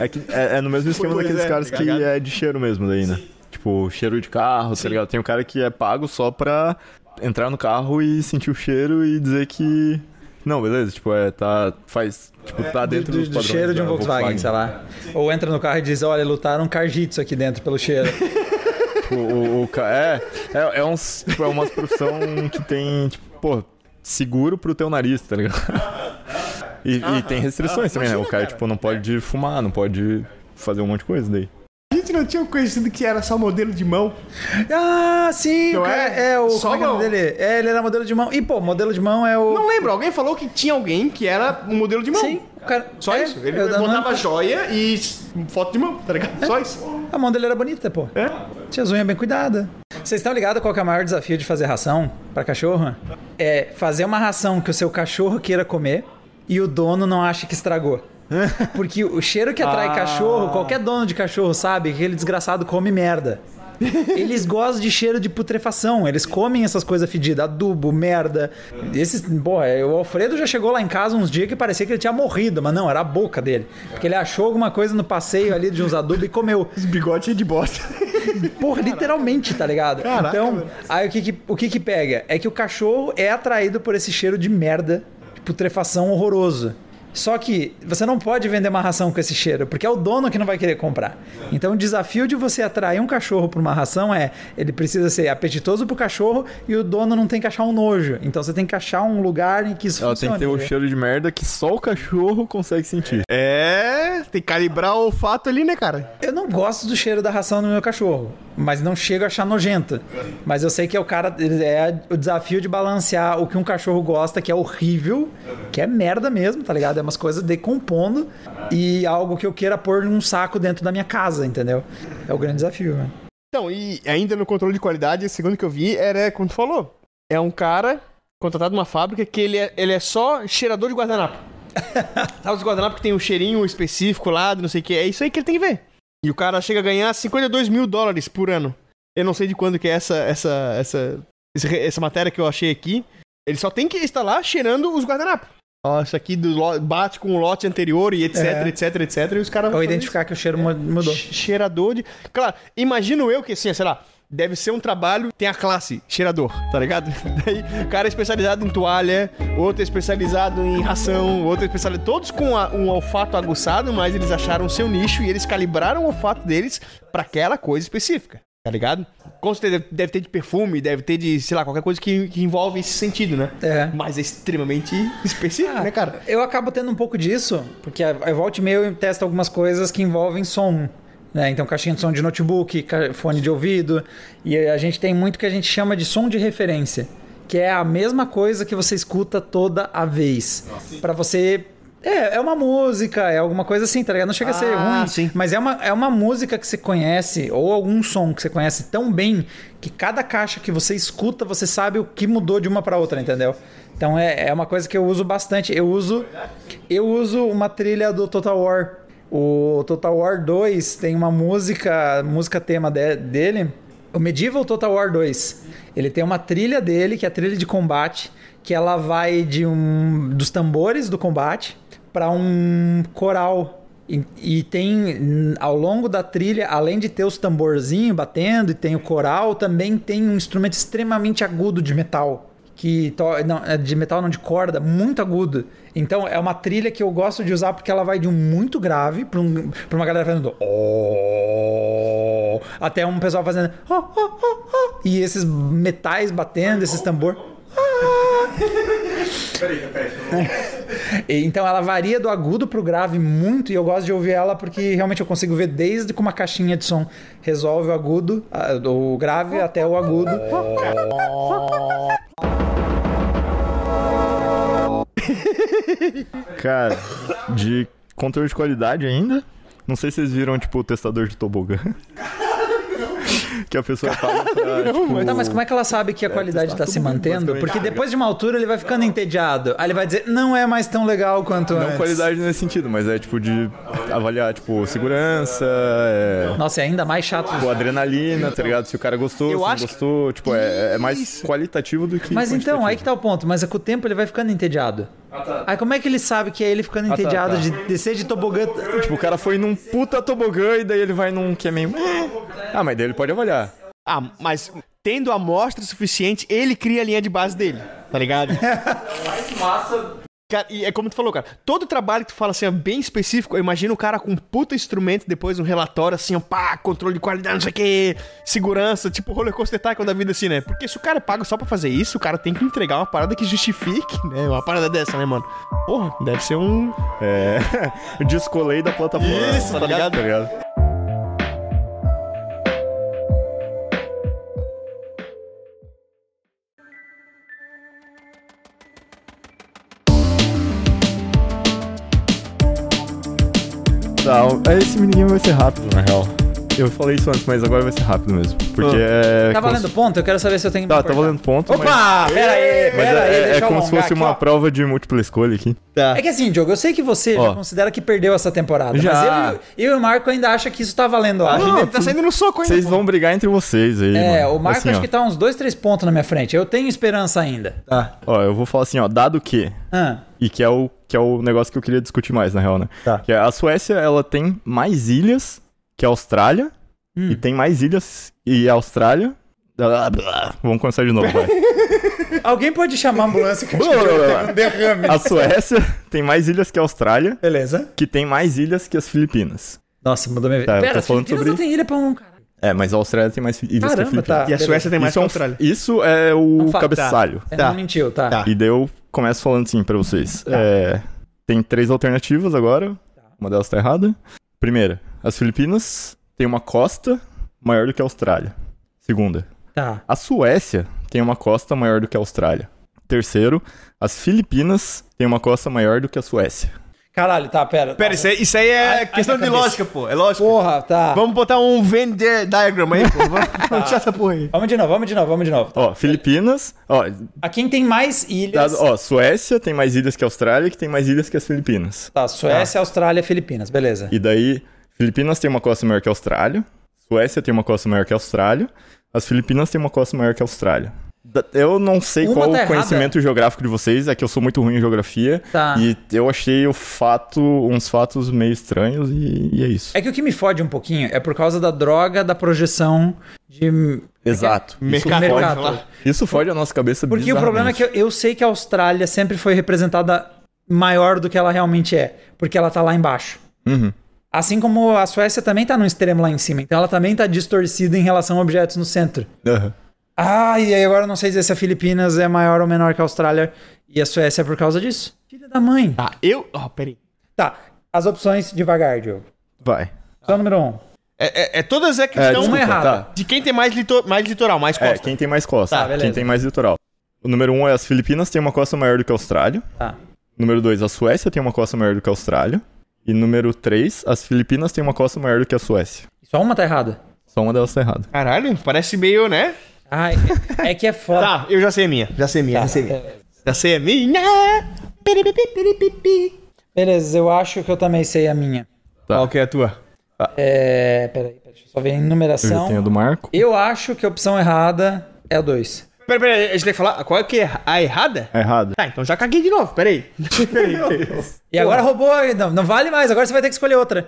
É, que, é, é no mesmo esquema
Pois
daqueles
é,
caras
tá
que é de cheiro mesmo daí, né? Tipo, cheiro de carro, tá ligado? Tem um cara que é pago só pra entrar no carro e sentir o cheiro e dizer que... Não, beleza, tipo, é, tá, faz, tipo, tá dentro
do, do
padrões
cheiro de um
da
Volkswagen, sei lá. Ou entra no carro e diz, olha, lutaram um carjitsu aqui dentro pelo cheiro.
O, o, ca- é, é, é, uns, tipo, é uma profissão que tem, tipo, pô, seguro pro teu nariz, tá ligado? E, e tem restrições também, né? O cara, tipo, não pode fumar, não pode fazer um monte de coisa daí.
Gente não tinha conhecido que era só modelo de mão.
ah, sim!
Não
o cara,
é?
é? o
Só
como é é
mão.
dele? É, ele era modelo de mão. E, pô, modelo de mão é o...
Não lembro, alguém falou que tinha alguém que era um modelo de mão.
Sim, o cara...
Só
é,
isso. Ele
eu não-
botava joia e foto de mão, tá ligado? Só isso.
A mão dele era bonita, pô.
É?
Tinha as unhas bem cuidadas. Vocês estão ligados qual é o maior desafio de fazer ração pra cachorro? É fazer uma ração que o seu cachorro queira comer e o dono não acha que estragou. Porque o cheiro que atrai
Ah.
cachorro, qualquer dono de cachorro sabe que aquele desgraçado come merda. Eles gostam de cheiro de putrefação, eles comem essas coisas fedidas, adubo, merda. Esses, porra, o Alfredo já chegou lá em casa uns dias que parecia que ele tinha morrido, mas não, era a boca dele. Porque ele achou alguma coisa no passeio ali de uns adubos e comeu.
Os bigodes de bosta.
Porra, literalmente, tá ligado?
Caraca,
então,
mano.
aí o que que, o que que pega? É que o cachorro é atraído por esse cheiro de merda, de putrefação horroroso. Só que você não pode vender uma ração com esse cheiro, porque é o dono que não vai querer comprar. Então o desafio de você atrair um cachorro para uma ração é, ele precisa ser apetitoso pro cachorro e o dono não tem que achar um nojo. Então você tem que achar um lugar em que isso
Ela tem
funcione.
que ter o
entendeu?
cheiro de merda que só o cachorro consegue sentir.
É, tem que calibrar o olfato ali, né, cara?
Eu não gosto do cheiro da ração no meu cachorro, mas não chego a achar nojento. Mas eu sei que é o cara é o desafio de balancear o que um cachorro gosta, que é horrível, que é merda mesmo, tá ligado? É umas coisas decompondo e algo que eu queira pôr num saco dentro da minha casa, entendeu? É o grande desafio, né?
Então, e ainda no controle de qualidade, o segundo que eu vi era, como tu falou, é um cara contratado numa fábrica que ele é, ele é só cheirador de guardanapo. Sabe os guardanapos que tem um cheirinho específico lá, não sei o que? É isso aí que ele tem que ver. E o cara chega a ganhar 52 mil dólares por ano. Eu não sei de quando que é essa, essa, essa, essa matéria que eu achei aqui. Ele só tem que estar lá cheirando os guardanapos. Ó, isso aqui do lo- bate com o lote anterior e etc,
É.
etc, etc. E os caras vão
Ou identificar que o cheiro mu- mudou.
Che- cheirador de. Claro, imagino eu que assim, sei lá, deve ser um trabalho, tem a classe, cheirador, tá ligado? Daí, o cara é especializado em toalha, outro é especializado em ração, outro é especializado. Todos com a- um olfato aguçado, mas eles acharam o seu nicho e eles calibraram o olfato deles pra aquela coisa específica. Tá ligado? Com certeza deve- ter de perfume, deve ter de, sei lá, qualquer coisa que, que envolve esse sentido, né?
É.
Mas é extremamente específico, né, cara?
Eu acabo tendo um pouco disso, porque a, volta e eu testo algumas coisas que envolvem som. Né? Então, caixinha de som de notebook, fone de ouvido. E a gente tem muito que a gente chama de som de referência. Que é a mesma coisa que você escuta toda a vez. Pra você. É, é uma música, é alguma coisa assim, tá ligado? Não chega a ser
Ah,
ruim,
sim.
mas é uma, é uma música que você conhece, ou algum som que você conhece tão bem, que cada caixa que você escuta, você sabe o que mudou de uma pra outra, entendeu? Então é, é uma coisa que eu uso bastante. Eu uso, eu uso uma trilha do Total War. O Total War 2 tem uma música, música tema de- dele, o Medieval Total War 2. Ele tem uma trilha dele, que é a trilha de combate, que ela vai de um dos tambores do combate para um coral. E, e tem ao longo da trilha, além de ter os tamborzinhos batendo e tem o coral, também tem um instrumento extremamente agudo de metal. Que não, é de metal não de corda, muito agudo. Então é uma trilha que eu gosto de usar porque ela vai de um muito grave para um, uma galera fazendo "Oh", até um pessoal fazendo "Oh, oh, oh, oh", e esses metais batendo, esses tambor. Então ela varia do agudo pro grave muito e eu gosto de ouvir ela porque realmente eu consigo ver desde que uma caixinha de som resolve o agudo, o grave até o agudo.
Cara, de controle de qualidade ainda. Não sei se vocês viram, tipo, o testador de tobogã. que a pessoa fala pra, tipo,
Tá, mas como é que ela sabe que a qualidade
testar
tá se mantendo? Porque depois de uma altura ele vai ficando entediado. Aí ele vai dizer, não é mais tão legal quanto
Não
antes.
qualidade nesse sentido, mas é tipo de avaliar, tipo, segurança, é,
Nossa, é ainda mais chato.
tipo, adrenalina, tá ligado? Se o cara gostou,
Eu
se não
acho que-
gostou, tipo, é, é mais qualitativo do que
Mas então, aí que tá o ponto. Mas é com o tempo ele vai ficando entediado. Aí como é que ele sabe que é ele ficando
tá,
entediado
tá.
de descer de tobogã?
Tipo, o cara foi num puta tobogã e daí ele vai num que é meio... Ah, mas daí ele pode avaliar.
Ah, mas tendo amostra suficiente, ele cria a linha de base dele, tá ligado? Cara, e é como tu falou, cara. Todo trabalho que tu fala assim, é bem específico. Eu imagino o cara com um puta instrumento, depois um relatório assim, ó, pá, controle de qualidade, não sei o que, segurança, tipo roller coaster tycoon da vida assim, né? Porque se o cara é pago só pra fazer isso, o cara tem que entregar uma parada que justifique, né? Uma parada dessa, né, mano? Porra, deve ser um.
É... Descolei da plataforma.
Isso, tá ligado?
Tá ligado? Tá, esse minigame vai ser rápido, na real. Eu falei isso antes, mas agora vai ser rápido mesmo. Porque é.
Tá valendo
se-
ponto? Eu quero saber se eu tenho que
Tá, tá valendo ponto.
Opa!
mas-
Pera aí,
Mas
pera aí,
é, é
eu
como se fosse
aqui,
uma
ó.
prova de múltipla escolha aqui.
Tá.
É que assim, Diogo, eu sei que você
Ó.
já considera que perdeu essa temporada,
Já.
mas eu, eu e o Marco ainda acha que isso tá valendo
A
algo.
gente tá saindo no soco ainda.
Vocês vão brigar entre vocês aí.
É,
mano.
o Marco
Assim,
acho
ó.
que tá uns dois, três pontos na minha frente. Eu tenho esperança ainda.
Tá.
Ó, eu vou falar assim, ó, dado que.
Ah,
E que é o que é o negócio que eu queria discutir mais, na real, né?
Tá.
Que é a Suécia, ela tem mais ilhas que a Austrália.
Hum.
E tem mais ilhas e a Austrália. Blá, blá. Vamos começar de novo, vai.
Alguém pode chamar a ambulância que eu acho
Blá,
que um derrame.
A Suécia tem mais ilhas que a Austrália,
Beleza.
que tem mais ilhas que as Filipinas.
Nossa, mudou minha vida.
Tá,
Pera, as Filipinas
sobre-
não tem ilha pra um, cara.
É, mas a Austrália tem mais ilhas que a
Caramba,
Filipinas.
tá.
E a Suécia tem mais
Isso
que
é,
a
um-
Austrália.
isso é o
Não fa-
cabeçalho.
Você
Tá.
não mentiu, tá.
Tá.
E daí eu começo falando assim pra vocês. É, tem três alternativas agora. Uma delas tá errada. Primeira, as Filipinas têm uma costa maior do que a Austrália. Segunda,
Tá.
a Suécia tem uma costa maior do que a Austrália. Terceiro, as Filipinas têm uma costa maior do que a Suécia.
Caralho, tá, pera.
Pera, isso aí, isso aí é
Ai,
questão
ai,
de
cabeça.
lógica, pô. É lógico.
Porra, tá.
Vamos botar um Venn di- diagram aí, pô. Vamos tirar essa porra aí.
Vamos de novo, vamos de novo, vamos de novo.
Ó, Filipinas, ó,
A quem tem mais ilhas.
dado- ó, Suécia tem mais ilhas que a Austrália, que tem mais ilhas que as Filipinas.
Tá, Suécia, Austrália, Filipinas, beleza.
E daí, Filipinas tem uma costa maior que a Austrália, Suécia tem uma costa maior que a Austrália, as Filipinas têm uma costa maior que a Austrália. Eu não sei
Uma
qual
tá
o
errada.
conhecimento geográfico de vocês, é que eu sou muito ruim em geografia.
Tá.
E eu achei o fato, uns fatos meio estranhos e, e é isso.
É que o que me fode um pouquinho é por causa da droga da projeção de.
Exato. Isso
Mercado.
fode,
Mercado.
lá.
isso fode a nossa cabeça
Porque o problema é que eu, eu sei que a Austrália sempre foi representada maior do que ela realmente é, porque ela tá lá embaixo.
Uhum.
Assim como a Suécia também tá no extremo lá em cima, então ela também tá distorcida em relação a objetos no centro.
Aham.
Ah, e aí agora eu não sei dizer se a Filipinas é maior ou menor que a Austrália e a Suécia é por causa disso. Filha da mãe.
Tá, eu. Ó, peraí.
Tá, as opções devagar, Diogo.
Vai.
Opção número um.
É, é, é todas é
É,
questão
desculpa,
errada.
tá.
de quem tem mais, lito- mais litoral, mais
É,
costa.
quem tem mais costa.
Tá, beleza.
quem tem mais litoral. O número um é as Filipinas tem uma costa maior do que a Austrália.
Tá.
Número dois, a Suécia tem uma costa maior do que a Austrália. E número três, as Filipinas têm uma costa maior do que a Suécia.
Só uma tá errada.
Só uma delas tá errada.
Caralho, parece meio, né?
Ai, é, é que é foda.
Tá, eu já sei a minha. Já sei a minha,
Tá,
já sei a minha.
é,
Já sei a minha.
Beleza, eu acho que eu também sei a minha.
Tá.
Qual que é a tua?
É. Peraí, peraí, deixa eu só ver a
Eu já
enumeração.
tenho a do Marco.
Eu acho que a opção errada é a 2.
Peraí, peraí, a gente tem que falar qual é que é a errada?
É errado.
Tá, então já caguei de novo, peraí. peraí.
E agora roubou. Não, não vale mais, agora você vai ter que escolher outra.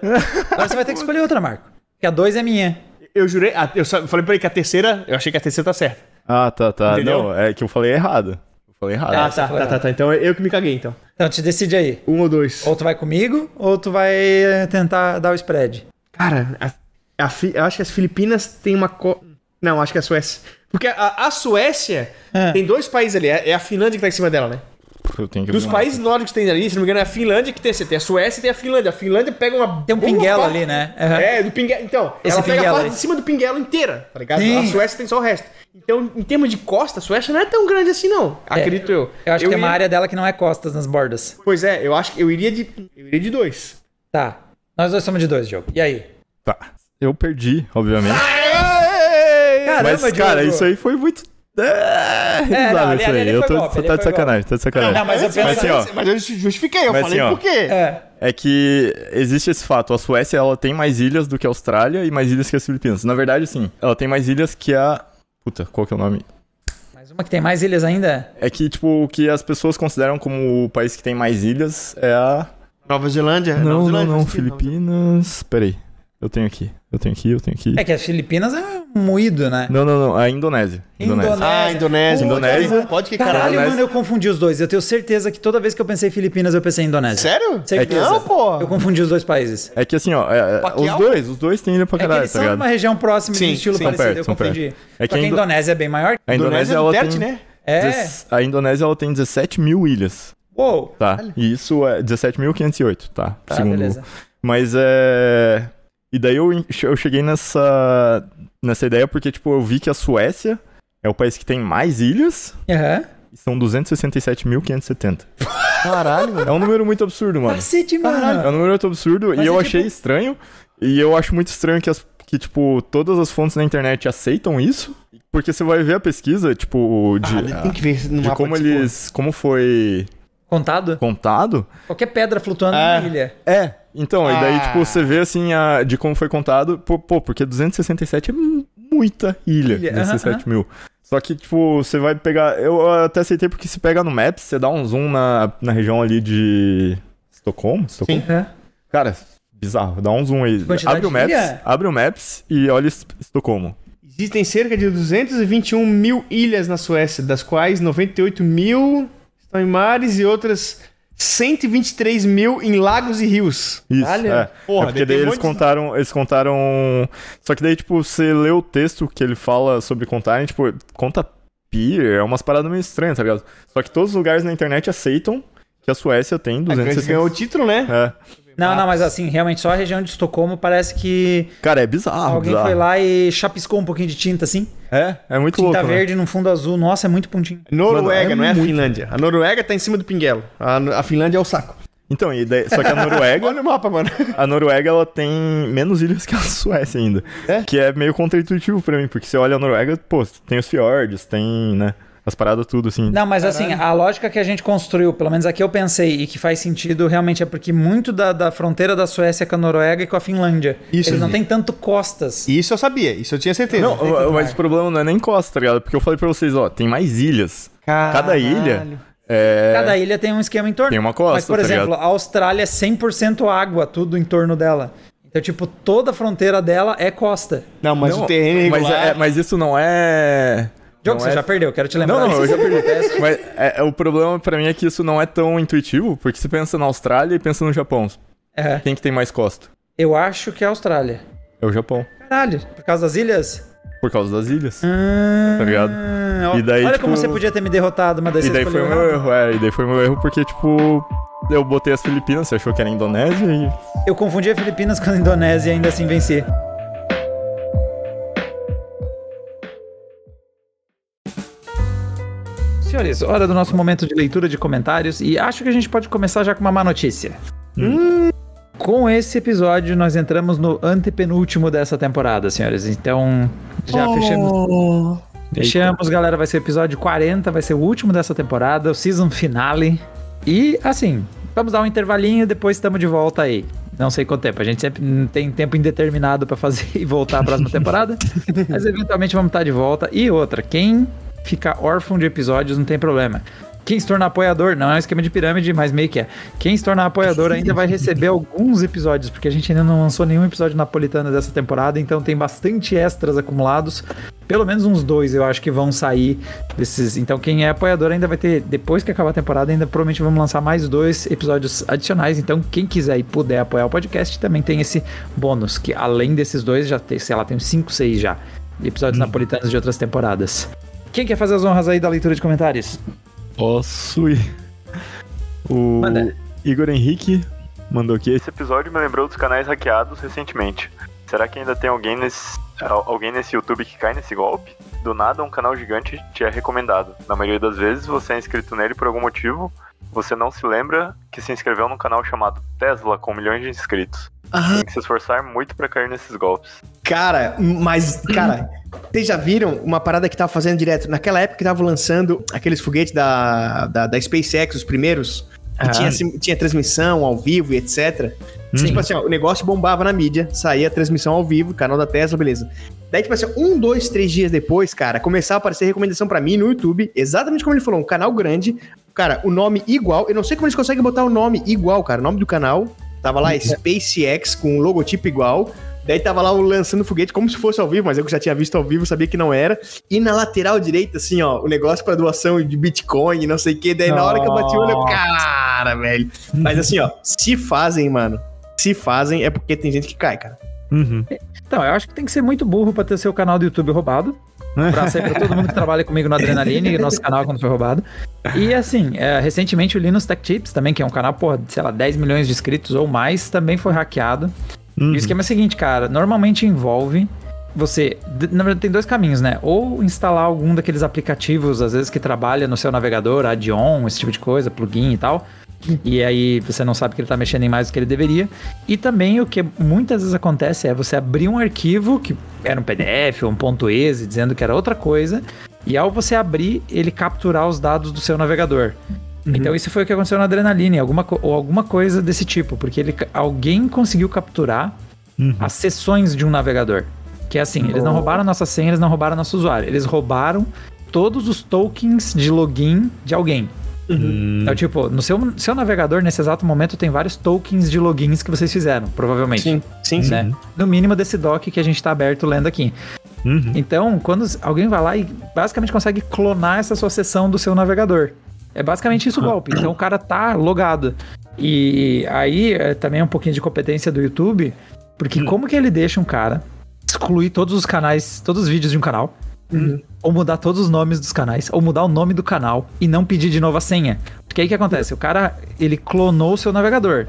Agora você vai ter que escolher outra, Marco. Porque a 2 é minha.
Eu jurei, ah, eu só- falei pra ele que a terceira, eu achei que a terceira tá certa.
Ah, tá, tá.
Entendeu?
Não, é que eu falei errado. Eu falei errado.
Ah, tá, tá, tá, tá. Então eu que me caguei, então.
Então te decide aí.
Um ou dois.
Ou tu vai comigo, ou tu vai eh, tentar dar o spread.
Cara, a, a eu acho que as Filipinas têm uma. Co... Não, acho que é a Suécia. Porque a, a Suécia
Ah.
tem dois países ali. É é a Finlândia que tá em cima dela, né?
Eu tenho que
Dos países nórdicos que tem ali, se não me engano, é a Finlândia que tem. Você tem a Suécia e tem a Finlândia. A Finlândia pega uma.
Tem um pinguelo
parte-
ali, né? Aham.
É, do pinguelo. Então,
Esse
ela pega a parte
aí.
de cima do pinguelo inteira, tá ligado?
Sim.
A Suécia tem só o resto. Então, em termos de costa, a Suécia não é tão grande assim, não. Acredito eu.
Eu acho que é uma área dela que não é costas nas bordas.
Pois é, eu acho que eu iria de. Eu iria de dois.
Tá. Nós dois somos de dois, jogo. E aí?
Tá. Eu perdi, obviamente.
Caramba,
Mas, cara,
Diogo.
isso aí foi muito. É,
não,
risada
ali-
isso
ali-
aí.
ali
Eu tô,
golpe,
tá de sacanagem, tá de sacanagem.
Não, mas eu
Mas,
assim, ó.
mas eu justifiquei, eu
Mas
falei
assim, ó.
por quê.
É.
É que existe esse fato. A Suécia, ela tem mais ilhas do que a Austrália e mais ilhas que as Filipinas. Na verdade, sim. Ela tem mais ilhas que a... Puta, qual que é o nome?
Mais uma que tem mais ilhas ainda?
É que, tipo, o que as pessoas consideram como o país que tem mais ilhas é a...
Nova Zelândia?
Não,
Nova
não,
Zelândia,
não.
que
Filipinas... Peraí. Eu tenho aqui. Eu tenho aqui, eu tenho aqui.
É que as Filipinas é moído, né?
Não, não, não. A Indonésia. Indonésia.
Ah, Indonésia.
Indonésia.
Pode que
Caralho,
caralho.
mano, eu confundi os dois. Eu tenho certeza que toda vez que eu pensei em Filipinas, eu pensei em Indonésia.
Sério?
Certeza.
Não, pô.
Eu confundi os dois países.
É que assim, ó, é- é- os
Pacquiao?
dois, os dois têm ilha pra
É que
caralho,
eles
tá
são
ligado?
uma região próxima
Sim,
de estilo
sim.
parecido,
São perto,
eu confundi.
perto. É que
que a
a Indo-
Indonésia é bem maior.
A Indonésia,
Indonésia é
ela
Duterte,
tem...
né?
É.
Dez- A Indonésia, ela tem 17 mil ilhas,
Uou.
tá? E isso é 17.508, tá?
Tá,
Segundo...
beleza.
Mas é... E daí eu, eu cheguei nessa, nessa ideia porque, tipo, eu vi que a Suécia é o país que tem mais ilhas
Aham.
e são 267.570.
Caralho, mano.
É um número muito absurdo, mano.
Cacete, mano.
É um número muito absurdo
Mas
e eu
é
achei
tipo-
estranho. E eu acho muito estranho que, as, que, tipo, todas as fontes na internet aceitam isso. Porque você vai ver a pesquisa, tipo, de,
Ah, tem que ver no
de
mapa
como eles. Como foi
Contado?
contado.
Qualquer pedra flutuando
Ah.
na ilha.
É. Então, e daí,
Ah.
tipo, você vê assim a, de como foi contado. Pô, pô, porque 267 é muita ilha.
Ilha, aham,
267 mil. Só que, tipo, você vai pegar. Eu até aceitei porque se pega no Maps, você dá um zoom na, na região ali de. Estocolmo? Estocolmo?
Aham.
Cara, bizarro. Dá um zoom aí.
Quantidade
Abre o Maps,
ilha?
abre o Maps e olha Es- Estocolmo.
Existem cerca de 221 mil ilhas na Suécia, das quais 98 mil estão em mares e outras 123 mil em lagos e rios.
Isso,
Caralho.
é.
Porra,
é porque
daí
eles
monte de-
contaram, eles contaram... Só que daí, tipo, você lê o texto que ele fala sobre contarem, tipo, conta pier, é umas paradas meio estranhas, tá ligado? Só que todos os lugares na internet aceitam que a Suécia tem
A Grécia
260...
ganhou o título, né?
É.
Não, não, mas assim, realmente só a região de Estocolmo parece que
Cara, é bizarro,
alguém
bizarro.
foi lá e chapiscou um pouquinho de tinta assim.
É, é muito
Tinta
louco, né?
verde num fundo azul. Nossa, é muito pontinho.
Noruega,
Mano, é
não é a
muito-
Finlândia. A Noruega tá em cima do pinguelo. A, a Finlândia é o saco.
Então, e daí, só que a Noruega...
Olha o mapa, mano.
A Noruega, ela tem menos ilhas que a Suécia ainda.
É?
Que é meio contraintuitivo pra mim, porque você olha a Noruega, pô, tem os fiordes, tem, né, as paradas tudo, assim.
Não, mas assim, a lógica que a gente construiu, pelo menos aqui eu pensei, e que faz sentido realmente é porque muito da, da fronteira da Suécia é com a Noruega e com a Finlândia.
Isso,
Eles não têm tanto costas.
Isso eu sabia, isso eu tinha certeza.
Não,
tudo
mas o problema não é nem costa, tá ligado? Porque eu falei pra vocês, ó, tem mais ilhas. Cada ilha é...
Cada ilha tem um esquema em torno.
Tem uma costa,
Mas, por
tá
exemplo,
ligado?
a Austrália é 100% água, tudo em torno dela. Então, tipo, toda a fronteira dela é costa.
Não, mas
Não,
o terreno
mas,
irregular...
é- mas isso não é.
Jogo,
não
você
é-
já perdeu, quero te lembrar.
Não, não, eu já perdi. Mas é, é, o problema pra mim é que isso não é tão intuitivo, porque você pensa na Austrália e pensa no Japão.
É,
Quem que tem mais costa?
eu acho que é a Austrália.
É o Japão.
Caralho, por causa das ilhas?
Por causa das ilhas.
Ah,
Tá ligado? E daí,
Olha
tipo-
como você podia ter me derrotado, mas daí
E daí foi meu
errado.
erro, é. E daí foi meu erro porque, tipo, eu botei as Filipinas, você achou que era Indonésia e.
Eu confundi a Filipinas com a Indonésia e ainda assim venci. Senhores, hora do nosso momento de leitura de comentários e acho que a gente pode começar já com uma má notícia. Hum. Com esse episódio, nós entramos no antepenúltimo dessa temporada, senhores. Então, já fechamos. Fechamos, galera. Vai ser o episódio 40, vai ser o último dessa temporada, o season finale. E, assim, vamos dar um intervalinho, depois estamos de volta aí. Não sei quanto tempo, a gente sempre tem tempo indeterminado pra fazer e voltar à próxima temporada. Mas eventualmente vamos estar de volta. E outra, quem ficar órfão de episódios não tem problema. Quem se tornar apoiador, não é um esquema de pirâmide, mas meio que é. Quem se tornar apoiador ainda vai receber alguns episódios, porque a gente ainda não lançou nenhum episódio napolitano dessa temporada, então tem bastante extras acumulados. Pelo menos uns dois eu acho que vão sair desses. Então quem é apoiador ainda vai ter, depois que acabar a temporada, ainda provavelmente vamos lançar mais dois episódios adicionais. Então quem quiser e puder apoiar o podcast também tem esse bônus, que além desses dois já tem, sei lá, tem uns 5, 6 já. Episódios napolitanos de outras temporadas. Quem quer fazer as honras aí da leitura de comentários?
Posso ir. O
Manda.
Igor Henrique mandou aqui. Esse episódio me lembrou dos canais hackeados recentemente. Será que ainda tem alguém nesse, al- alguém nesse YouTube que cai nesse golpe? Do nada, um canal gigante te é recomendado. Na maioria das vezes, você é inscrito nele por algum motivo. Você não se lembra que se inscreveu num canal chamado Tesla com milhões de inscritos.
Ah,
Tem que se esforçar muito pra cair nesses golpes.
Cara, mas, cara, vocês já viram uma parada que tava fazendo direto? Naquela época que tava lançando aqueles foguetes da, da, da SpaceX, os primeiros, que
Ah.
tinha, sim- tinha transmissão ao vivo e etc.
Sim.
Tipo assim, ó, o negócio bombava na mídia, saía a transmissão ao vivo, canal da Tesla, beleza. Daí, tipo assim, um, dois, três dias depois, cara, começava a aparecer recomendação pra mim no YouTube, exatamente como ele falou, um canal grande, cara, o nome igual, eu não sei como eles conseguem botar o nome igual, cara, o nome do canal, tava lá SpaceX com um logotipo igual, daí tava lá o lançando foguete como se fosse ao vivo, mas eu que já tinha visto ao vivo, sabia que não era, e na lateral direita, assim, ó, o negócio pra doação de Bitcoin, não sei o que, daí na hora que eu bati o olho, eu, cara, velho. Mas assim, ó, se fazem, mano, se fazem é porque tem gente que cai, cara.
Então, eu acho que tem que ser muito burro pra ter seu canal do YouTube roubado. Pra sair pra todo mundo que trabalha comigo no Adrenaline, nosso canal quando foi roubado. E assim, é, recentemente o Linus Tech Tips também, que é um canal, porra, sei lá, 10 milhões de inscritos ou mais, também foi hackeado. E o esquema é o seguinte, cara, normalmente envolve você. Na verdade, tem dois caminhos, né? Ou instalar algum daqueles aplicativos, às vezes, que trabalha no seu navegador, add-on, esse tipo de coisa, plugin e tal. E aí você não sabe que ele tá mexendo em mais do que ele deveria. E também o que muitas vezes acontece é você abrir um arquivo que era um PDF ou um ponto .exe dizendo que era outra coisa, e ao você abrir, ele capturar os dados do seu navegador. Então isso foi o que aconteceu na Adrenaline, alguma, ou alguma coisa desse tipo, porque ele, alguém conseguiu capturar as sessões de um navegador. Que é assim, eles não roubaram nossa senha, eles não roubaram nosso usuário, eles roubaram todos os tokens de login de alguém. Então, tipo, no seu, seu navegador, nesse exato momento, tem vários tokens de logins que vocês fizeram, provavelmente.
Sim, sim, sim.
Né? No mínimo desse doc que a gente tá aberto lendo aqui. Então, quando alguém vai lá e basicamente consegue clonar essa sua sessão do seu navegador. É basicamente isso o golpe. Então o cara tá logado. E aí é também um pouquinho de competência do YouTube, porque como que ele deixa um cara excluir todos os canais, todos os vídeos de um canal, ou mudar todos os nomes dos canais, ou mudar o nome do canal e não pedir de novo a senha? Porque aí o que acontece? O cara, ele clonou o seu navegador.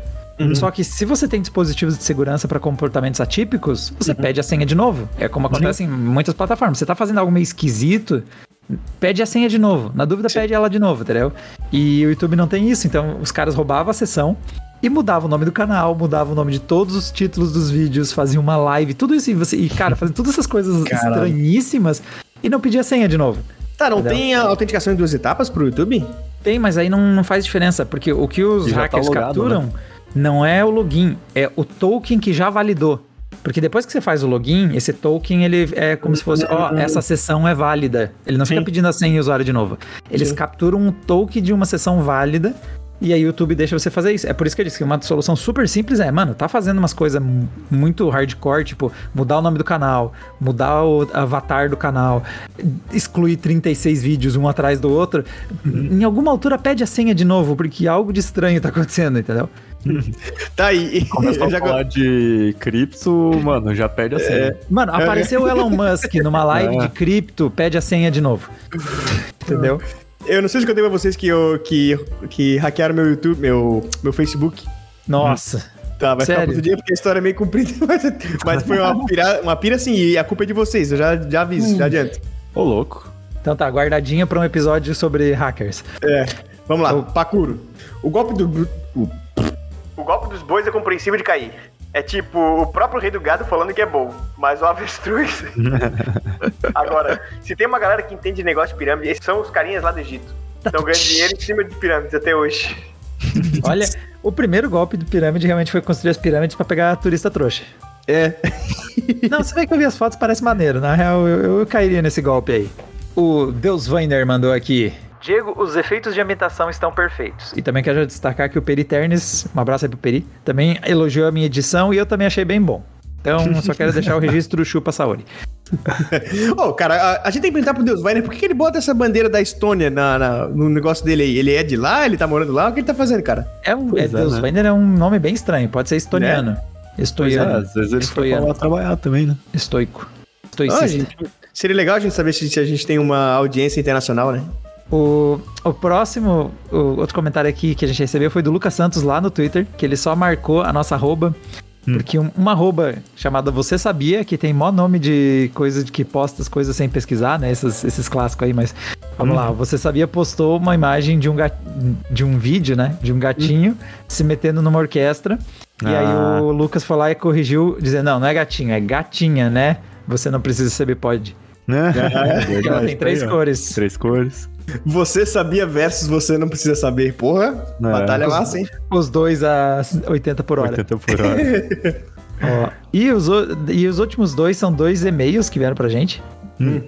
Só que se você tem dispositivos de segurança para comportamentos atípicos, você pede a senha de novo. É como acontece em muitas plataformas. Você tá fazendo algo meio esquisito, pede a senha de novo. Na dúvida, pede ela de novo, entendeu? E o YouTube não tem isso. Então, os caras roubavam a sessão e mudavam o nome do canal, mudavam o nome de todos os títulos dos vídeos, faziam uma live, tudo isso. E, você, e cara, fazendo todas essas coisas
Caralho.
estranhíssimas e não pedia a senha de novo.
Tá, não
Entendeu?
tem a autenticação em duas etapas pro YouTube?
Tem, mas aí não, não faz diferença, porque o que os
E tá
hackers
logado,
capturam não é o login, é o token que já validou. Porque depois que você faz o login, esse token ele é como se fosse, ó, essa sessão é válida. Ele não fica
Sim.
pedindo a senha e o usuário de novo. Eles
Sim.
capturam um token de uma sessão válida E aí o YouTube deixa você fazer isso. É por isso que eu disse que uma solução super simples é, mano, tá fazendo umas coisas mu- muito hardcore, tipo, mudar o nome do canal, mudar o avatar do canal, excluir 36 vídeos um atrás do outro. Em alguma altura pede a senha de novo, porque algo de estranho tá acontecendo, entendeu?
Tá aí.
Começou
Já
a falar de cripto, mano, já perde a senha.
Mano, apareceu o Elon Musk numa live de cripto, pede a senha de novo. Entendeu?
Eu não sei se eu contei pra vocês que, eu, que, que hackearam meu YouTube, meu, meu Facebook.
Nossa.
Tá, vai ficar
Sério?
pro outro dia porque a história é meio comprida, mas, mas foi uma pira, uma pira assim, e a culpa é de vocês, eu já, já aviso, já adianto.
Ô, louco.
Então tá, guardadinha pra um episódio sobre hackers.
É, vamos lá, Pacuro. O golpe do... O, o golpe dos bois é compreensível de cair. É tipo o próprio rei do gado falando que é bom, mas o avestruz... Agora, se tem uma galera que entende de negócio de pirâmide, esses são os carinhas lá do Egito. Estão ganhando dinheiro em cima de pirâmides até hoje.
Olha, o primeiro golpe do pirâmide realmente foi construir as pirâmides pra pegar turista trouxa.
É.
Não, você vê que eu vi as fotos, parece maneiro. Na real, eu, eu cairia nesse golpe aí. O Deus Vainer mandou aqui. Diego, os efeitos de ambientação estão perfeitos. E também quero destacar que o Peri Ternes, um abraço aí pro Peri, também elogiou a minha edição e eu também achei bem bom. Então, só quero deixar o registro chupa Saori.
Ô, cara, a, a gente tem que perguntar pro Deus Weiner por que, que ele bota essa bandeira da Estônia na, na- no negócio dele aí? Ele é de lá? Ele tá morando lá? O que ele tá fazendo, cara?
É um, é,
é,
Deus
né?
Vainer é um nome bem estranho, pode ser estoniano.
É,
Estoiano.
às vezes ele foi
Estoiano.
pra lá trabalhar também, né?
Estoico.
Ah,
Estoicista.
gente, seria legal a gente saber se, se a gente tem uma audiência internacional, né?
O, o próximo, o outro comentário aqui que a gente recebeu foi do Lucas Santos lá no Twitter, que ele só marcou a nossa arroba. Porque um- uma arroba chamada Você Sabia, que tem mó nome de coisa de que posta as coisas sem pesquisar, né? Esses, esses clássicos aí, mas vamos lá. Você Sabia postou uma imagem de um, gat, de um vídeo, né? De um gatinho se metendo numa orquestra. E aí
Ah.
o Lucas foi lá e corrigiu, dizendo: Não, não é gatinho, é gatinha, né? Você não precisa saber, pode.
Né?
Porque ela tem três cores.
Três cores.
Você sabia versus você não precisa saber. Porra,
É.
batalha massa, hein?
Os dois a 80 por hora.
80 por hora.
Ó, e, os, e os últimos dois são dois e-mails que vieram pra gente.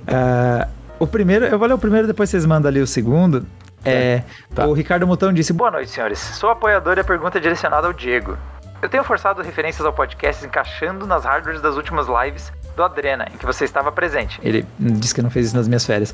Ah, o primeiro, eu vou ler o primeiro, depois vocês mandam ali o segundo. É, O Ricardo Mutão disse: Boa noite, senhores. Sou apoiador e a pergunta é direcionada ao Diego. Eu tenho forçado referências ao podcast encaixando nas hardwares das últimas lives do Adrena, em que você estava presente. Ele disse que não fez isso nas minhas férias.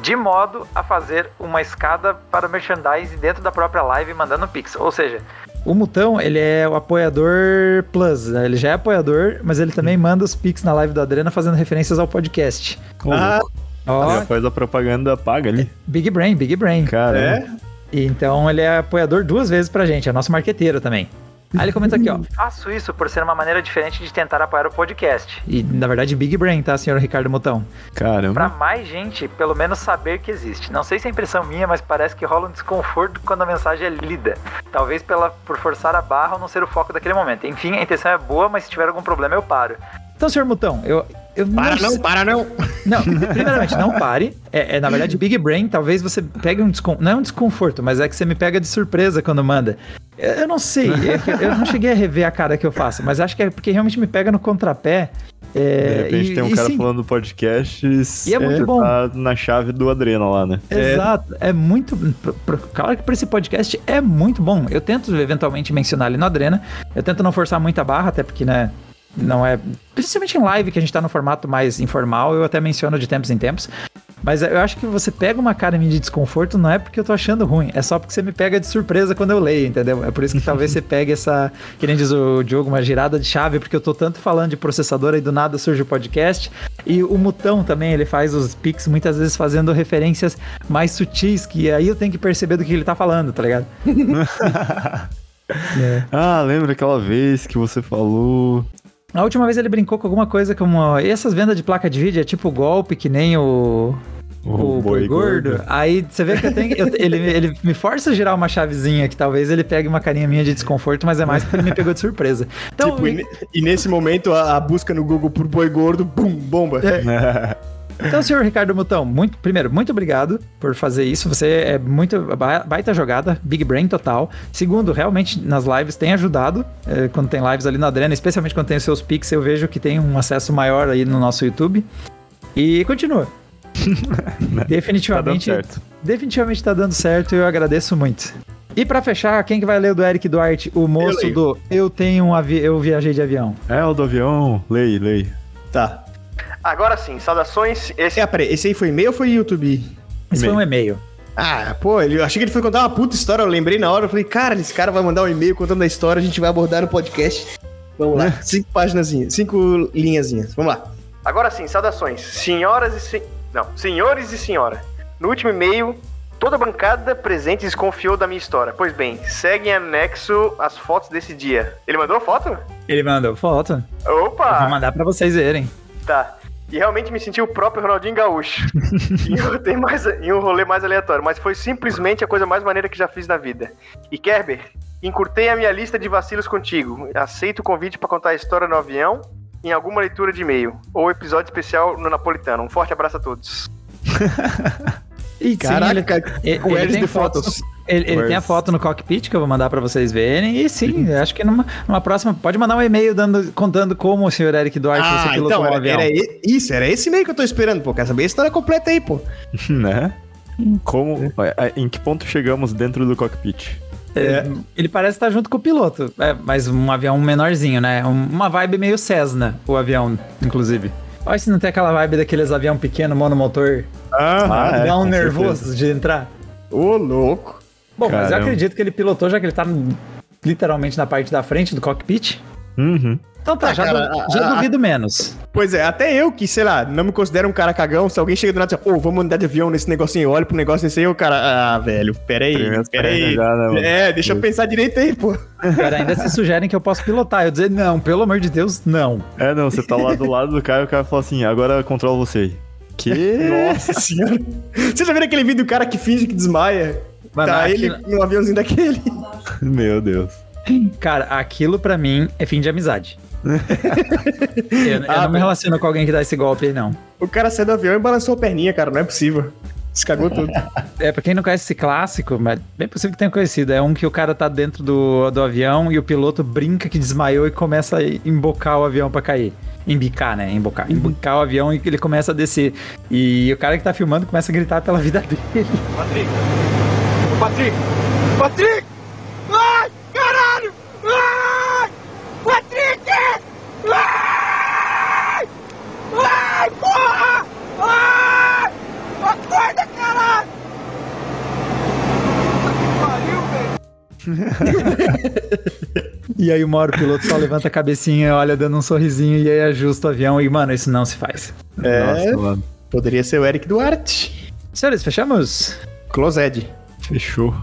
De modo a fazer uma escada para merchandising dentro da própria live mandando pix. Ou seja, o Mutão, ele é o apoiador plus, né? ele já é apoiador, mas ele também manda os pix na live do Adrena fazendo referências ao podcast.
Ah.
Ó,
Já faz a propaganda paga ali.
Big Brain, Big Brain.
Cara,
é?
E Então ele é apoiador duas vezes pra gente, é nosso marqueteiro também. Aí ele comenta aqui, ó. Faço isso por ser uma maneira diferente de tentar apoiar o podcast. E, na verdade, Big Brain, tá, senhor Ricardo Mutão? Pra
caramba.
mais gente, pelo menos saber que existe. Não sei se é impressão minha, mas parece que rola um desconforto quando a mensagem é lida. Talvez pela, por forçar a barra ou não ser o foco daquele momento. Enfim, a intenção é boa, mas se tiver algum problema eu paro. Então, senhor Mutão, eu... eu
Para não,
sei-
para não.
não, primeiramente, não pare. É, é, na verdade, Big Brain, talvez você pegue um desconforto. Não é um desconforto, mas é que você me pega de surpresa quando manda. Eu não sei, é que eu não cheguei a rever a cara que eu faço, mas acho que é porque realmente me pega no contrapé.
De
É,
repente
e-
tem um cara
sim,
falando do podcast
E é muito bom.
tá na chave do Adrena lá, né?
Exato, é muito. pro- pro- Claro que pra esse podcast é muito bom. Eu tento eventualmente mencionar ele no Adrena. Eu tento não forçar muita barra, até porque, né? Não é. Principalmente em live, que a gente tá no formato mais informal, eu até menciono de tempos em tempos. Mas eu acho que você pega uma cara de desconforto, não é porque eu tô achando ruim, é só porque você me pega de surpresa quando eu leio, entendeu? É por isso que talvez você pegue essa, que nem diz o Diogo, uma girada de chave, porque eu tô tanto falando de processador aí do nada surge o podcast. E o Mutão também, ele faz os pics muitas vezes fazendo referências mais sutis, que aí eu tenho que perceber do que ele tá falando, tá ligado?
Ah, lembra aquela vez que você falou.
A última vez ele brincou com alguma coisa como. E essas vendas de placa de vídeo é tipo golpe, que nem o. O, boi gordo. Aí você vê que eu tenho. eu- ele, ele me força a girar uma chavezinha que talvez ele pegue uma carinha minha de desconforto, mas é mais porque ele me pegou de surpresa. Então,
Tipo, e, e nesse momento a, a busca no Google por boi gordo, bum, bomba.
Então, senhor Ricardo Mutão, muito, primeiro, muito obrigado por fazer isso. Você é muito ba- baita jogada, big brain total. Segundo, realmente nas lives tem ajudado. eh, quando tem lives ali na Adrena, especialmente quando tem os seus pics, eu vejo que tem um acesso maior aí no nosso YouTube. E continua.
Tá dando
definitivamente,
certo.
definitivamente tá dando certo e eu agradeço muito. E pra fechar, quem que vai ler do Eric Duarte? O moço
leio.
do Eu tenho um avi... Eu viajei de avião.
É, o do avião. Lei, lei.
Tá.
Agora sim, saudações. Esse
É, peraí, esse aí foi e-mail ou foi YouTube?
Esse foi um e-mail.
Ah, pô, ele, eu achei que ele foi contar uma puta história, eu lembrei na hora, eu falei, cara, esse cara vai mandar um e-mail contando a história, a gente vai abordar no podcast. Vamos lá, cinco páginas, cinco linhazinhas, vamos lá.
Agora sim, saudações. Senhoras e sen... Não, senhores e senhora. No último e-mail, toda a bancada presente desconfiou da minha história. Pois bem, segue em anexo as fotos desse dia. Ele mandou foto?
Ele mandou foto. Eu vou
Opa!
mandar pra vocês verem.
Tá. E realmente me senti o próprio Ronaldinho Gaúcho. em, um rolê mais, em um rolê mais aleatório, mas foi simplesmente a coisa mais maneira que já fiz na vida. E Kerber, encurtei a minha lista de vacilos contigo. Aceito o convite pra contar a história no avião em alguma leitura de e-mail ou episódio especial no Napolitano. Um forte abraço a todos.
E sim,
Caraca,
ele, ele,
com
ele
eles
tem
de
fotos.
fotos.
Ele, ele tem a foto no cockpit que eu vou mandar pra vocês verem. E sim, eu acho que numa, numa próxima. Pode mandar um e-mail dando, contando como o senhor Eric Duarte
Ah,
pilotou
então,
um
era,
avião.
era isso, era esse e-mail que eu tô esperando, pô, quer saber a história completa aí, pô.
né? Como. é, Em que ponto chegamos dentro do cockpit?
É, Ele parece estar junto com o piloto. É, mas um avião menorzinho, né? Um- Uma vibe meio Cessna, o avião, inclusive. Olha se não tem aquela vibe daqueles avião pequeno, monomotor.
Ah, é,
dá um
com
nervoso de entrar.
Ô, louco.
Bom, mas eu
Caramba.
acredito que ele pilotou, já que ele tá literalmente na parte da frente do cockpit.
Uhum.
Então tá,
Ah,
já,
cara,
du- já
a-
duvido menos.
Pois é, até eu que, sei lá, não me considero um cara cagão, se alguém chega do nada e diz, pô, vamos andar de avião nesse negocinho, eu olho pro negócio desse aí, o cara, ah, velho, peraí, peraí.
perna já, né?
É, deixa eu pensar direito aí, pô.
Cara, ainda se sugerem que eu posso pilotar. Eu dizer, não, pelo amor de Deus, não.
É, não, você tá lá do lado do cara e o cara fala assim, agora controla você. Que?
Nossa senhora. Você já viu aquele vídeo do cara que finge que desmaia?
Mano,
tá
aquilo-
ele num aviãozinho daquele.
Meu Deus.
Cara, aquilo pra mim é fim de amizade. eu eu
Ah,
não me relaciono com alguém que dá esse golpe aí, não.
O cara saiu do avião e balançou a perninha, cara, não é possível. Descagou tudo.
É, pra quem não conhece esse clássico, mas bem possível que tenha conhecido. É um que o cara tá dentro do, do avião e o piloto brinca que desmaiou e começa a embocar o avião pra cair. Embicar, né? Embocar. Embocar o avião e ele começa a descer. E o cara que tá filmando começa a gritar pela vida dele.
Patrick! Patrick! Patrick! Ai! Caralho! Ai! Patrick! Ai! Ai, porra! Ai! Acorda, caralho! Puta que pariu, velho!
E aí uma hora o piloto só levanta a cabecinha, olha dando um sorrisinho e aí ajusta o avião. E, mano, isso não se faz.
É,
Nossa, mano.
poderia ser o Eric Duarte.
Senhores, fechamos?
Closed.
Fechou.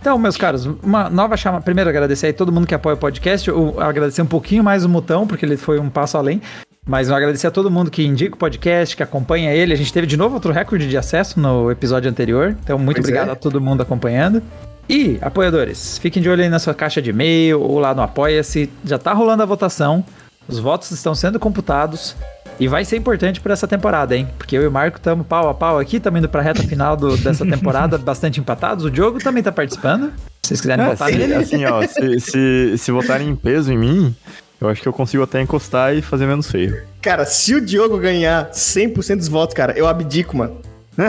Então, meus caros, uma nova chama. Primeiro, agradecer aí todo mundo que apoia o podcast. Eu agradecer um pouquinho mais o Mutão, porque ele foi um passo além. Mas eu agradecer a todo mundo que indica o podcast, que acompanha ele. A gente teve de novo outro recorde de acesso no episódio anterior. Então, muito
Pois
obrigado
é.
a todo mundo acompanhando. E, apoiadores, fiquem de olho aí na sua caixa de e-mail ou lá no Apoia-se. Já tá rolando a votação. Os votos estão sendo computados. E vai ser importante para essa temporada, hein? Porque eu e o Marco estamos pau a pau aqui, estamos indo pra reta final do- dessa temporada, bastante empatados. O Diogo também tá participando. Se vocês quiserem
É,
votar
se-
nele.
assim, ó, se, se, se votarem em peso em mim, eu acho que eu consigo até encostar e fazer menos feio.
Cara, se o Diogo ganhar 100% dos votos, cara, eu abdico, mano.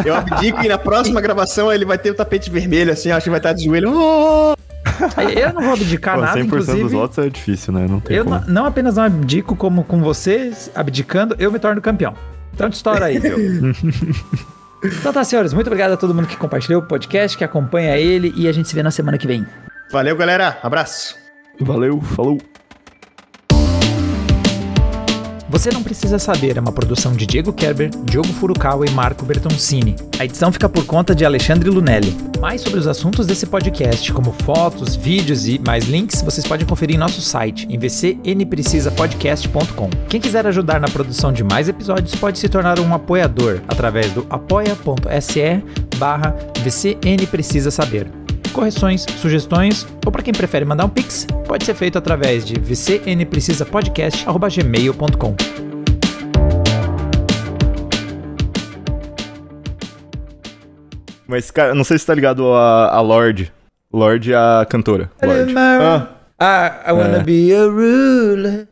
Eu abdico e na próxima gravação ele vai ter o tapete vermelho, assim, acho que vai estar de joelho. Oh!
Eu não vou abdicar
Pô,
nada,
100%
inclusive.
dos votos é difícil, né? Não tem
Eu
como.
não, não apenas não abdico como com vocês, abdicando, eu me torno campeão. Então te estoura aí, viu? então tá, senhores, muito obrigado a todo mundo que compartilhou o podcast, que acompanha ele e a gente se vê na semana que vem.
Valeu, galera. Abraço.
Valeu, falou.
Você não precisa saber é uma produção de Diego Kerber, Diogo Furukawa e Marco Bertoncini. A edição fica por conta de Alexandre Lunelli. Mais sobre os assuntos desse podcast, como fotos, vídeos e mais links, vocês podem conferir em nosso site, em vcnprecisapodcast.com. Quem quiser ajudar na produção de mais episódios pode se tornar um apoiador através do apoia.se barra vcnprecisasaber. Correções, sugestões ou para quem prefere mandar um pix, pode ser feito através de vcnprecisapodcast.gmail.com.
Mas, cara, não sei se tá ligado a, a Lorde. Lorde é a cantora. Lorde.
I, I wanna
É.
be a ruler.